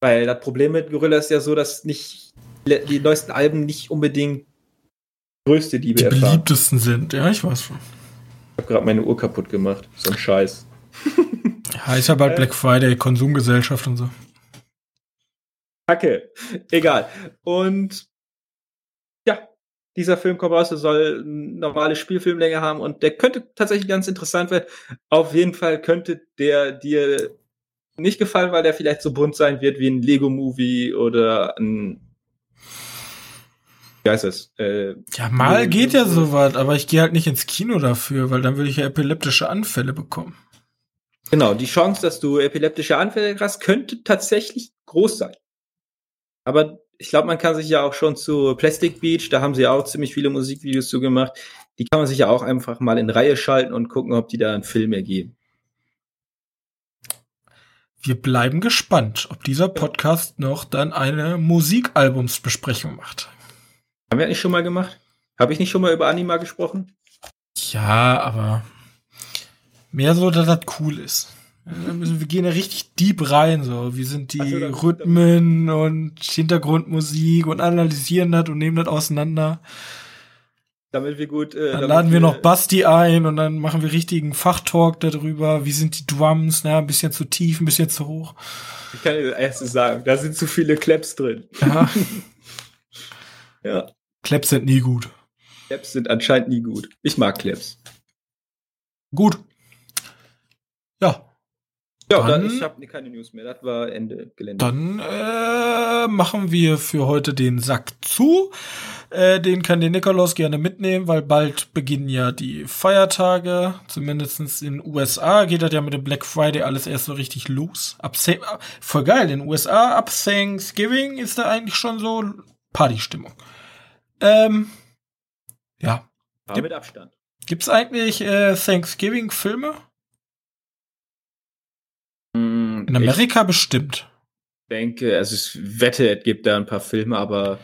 Weil das Problem mit Gorilla ist ja so, dass nicht die neuesten Alben nicht unbedingt größte Liebe die erfahren. beliebtesten sind. Ja, ich weiß schon. Ich habe gerade meine Uhr kaputt gemacht. So ein Scheiß. *laughs* ja, ist ja bald äh, Black Friday, Konsumgesellschaft und so. Hacke. Egal. Und dieser Film kommt raus, er soll eine normale Spielfilmlänge haben und der könnte tatsächlich ganz interessant werden. Auf jeden Fall könnte der dir nicht gefallen, weil der vielleicht so bunt sein wird wie ein Lego-Movie oder ein wie heißt das? Äh, ja, mal geht ja sowas, aber ich gehe halt nicht ins Kino dafür, weil dann würde ich ja epileptische Anfälle bekommen. Genau, die Chance, dass du epileptische Anfälle hast, könnte tatsächlich groß sein. Aber ich glaube, man kann sich ja auch schon zu Plastic Beach, da haben sie ja auch ziemlich viele Musikvideos zu gemacht, die kann man sich ja auch einfach mal in Reihe schalten und gucken, ob die da einen Film ergeben. Wir bleiben gespannt, ob dieser Podcast noch dann eine Musikalbumsbesprechung macht. Haben wir nicht schon mal gemacht? Habe ich nicht schon mal über Anima gesprochen? Ja, aber mehr so, dass das cool ist. Wir gehen ja richtig deep rein, so. Wie sind die so, Rhythmen und Hintergrundmusik und analysieren das und nehmen das auseinander. Damit wir gut. Äh, dann laden wir, wir noch Basti ein und dann machen wir richtigen Fachtalk darüber. Wie sind die Drums? Na, ein bisschen zu tief, ein bisschen zu hoch. Ich kann dir das erste sagen, da sind zu viele Claps drin. Ja. *laughs* ja. Claps sind nie gut. Claps sind anscheinend nie gut. Ich mag Claps. Gut. Ja. Ja, dann, ich habe keine News mehr. Das war Ende Gelände. Dann äh, machen wir für heute den Sack zu. Äh, den kann der Nikolaus gerne mitnehmen, weil bald beginnen ja die Feiertage. Zumindestens in den USA geht das ja mit dem Black Friday alles erst so richtig los. Ab voll geil. In den USA ab Thanksgiving ist da eigentlich schon so Partystimmung. Ähm, ja. Aber mit Abstand. Gibt's eigentlich äh, Thanksgiving-Filme? In Amerika ich bestimmt. denke, also ich wette, es gibt da ein paar Filme, aber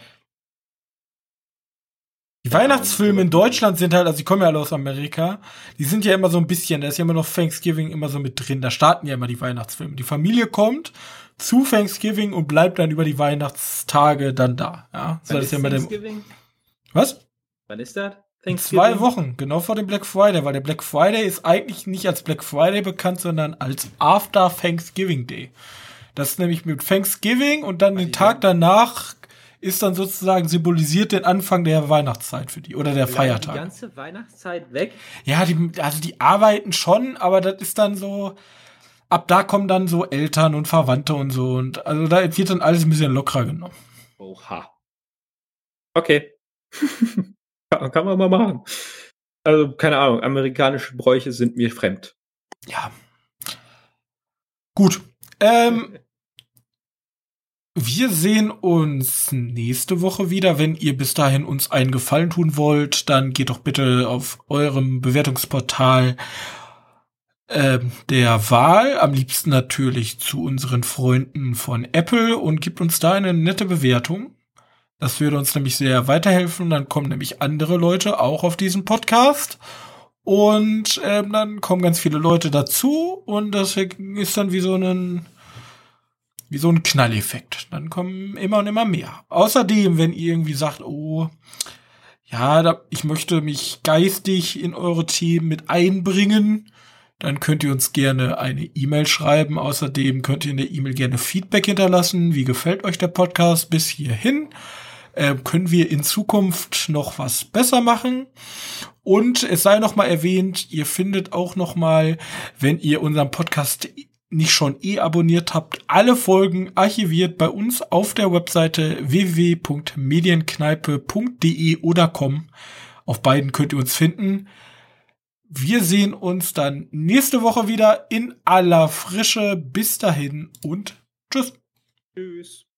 die Weihnachtsfilme in Deutschland sind halt, also die kommen ja alle aus Amerika, die sind ja immer so ein bisschen, da ist ja immer noch Thanksgiving immer so mit drin, da starten ja immer die Weihnachtsfilme. Die Familie kommt zu Thanksgiving und bleibt dann über die Weihnachtstage dann da. Ja, so das ist ja immer der, was? Wann ist das? Zwei Wochen, genau vor dem Black Friday, weil der Black Friday ist eigentlich nicht als Black Friday bekannt, sondern als After Thanksgiving Day. Das ist nämlich mit Thanksgiving und dann den Tag danach ist dann sozusagen symbolisiert den Anfang der Weihnachtszeit für die oder der Feiertag. Die ganze Weihnachtszeit weg? Ja, die, also die arbeiten schon, aber das ist dann so, ab da kommen dann so Eltern und Verwandte und so und also da wird dann alles ein bisschen lockerer genommen. Oha. Okay. *laughs* kann, kann man mal machen. Also, keine Ahnung, amerikanische Bräuche sind mir fremd. Ja. Gut. Ähm, wir sehen uns nächste Woche wieder. Wenn ihr bis dahin uns einen Gefallen tun wollt, dann geht doch bitte auf eurem Bewertungsportal äh, der Wahl. Am liebsten natürlich zu unseren Freunden von Apple und gibt uns da eine nette Bewertung. Das würde uns nämlich sehr weiterhelfen. Dann kommen nämlich andere Leute auch auf diesen Podcast. Und ähm, dann kommen ganz viele Leute dazu und das ist dann wie so ein wie so ein Knalleffekt. Dann kommen immer und immer mehr. Außerdem, wenn ihr irgendwie sagt, oh, ja, da, ich möchte mich geistig in eure Themen mit einbringen, dann könnt ihr uns gerne eine E-Mail schreiben. Außerdem könnt ihr in der E-Mail gerne Feedback hinterlassen. Wie gefällt euch der Podcast bis hierhin? Äh, können wir in Zukunft noch was besser machen. Und es sei noch mal erwähnt, ihr findet auch noch mal, wenn ihr unseren Podcast nicht schon eh abonniert habt, alle Folgen archiviert bei uns auf der Webseite www.medienkneipe.de oder com. Auf beiden könnt ihr uns finden. Wir sehen uns dann nächste Woche wieder in aller Frische. Bis dahin und tschüss. Tschüss.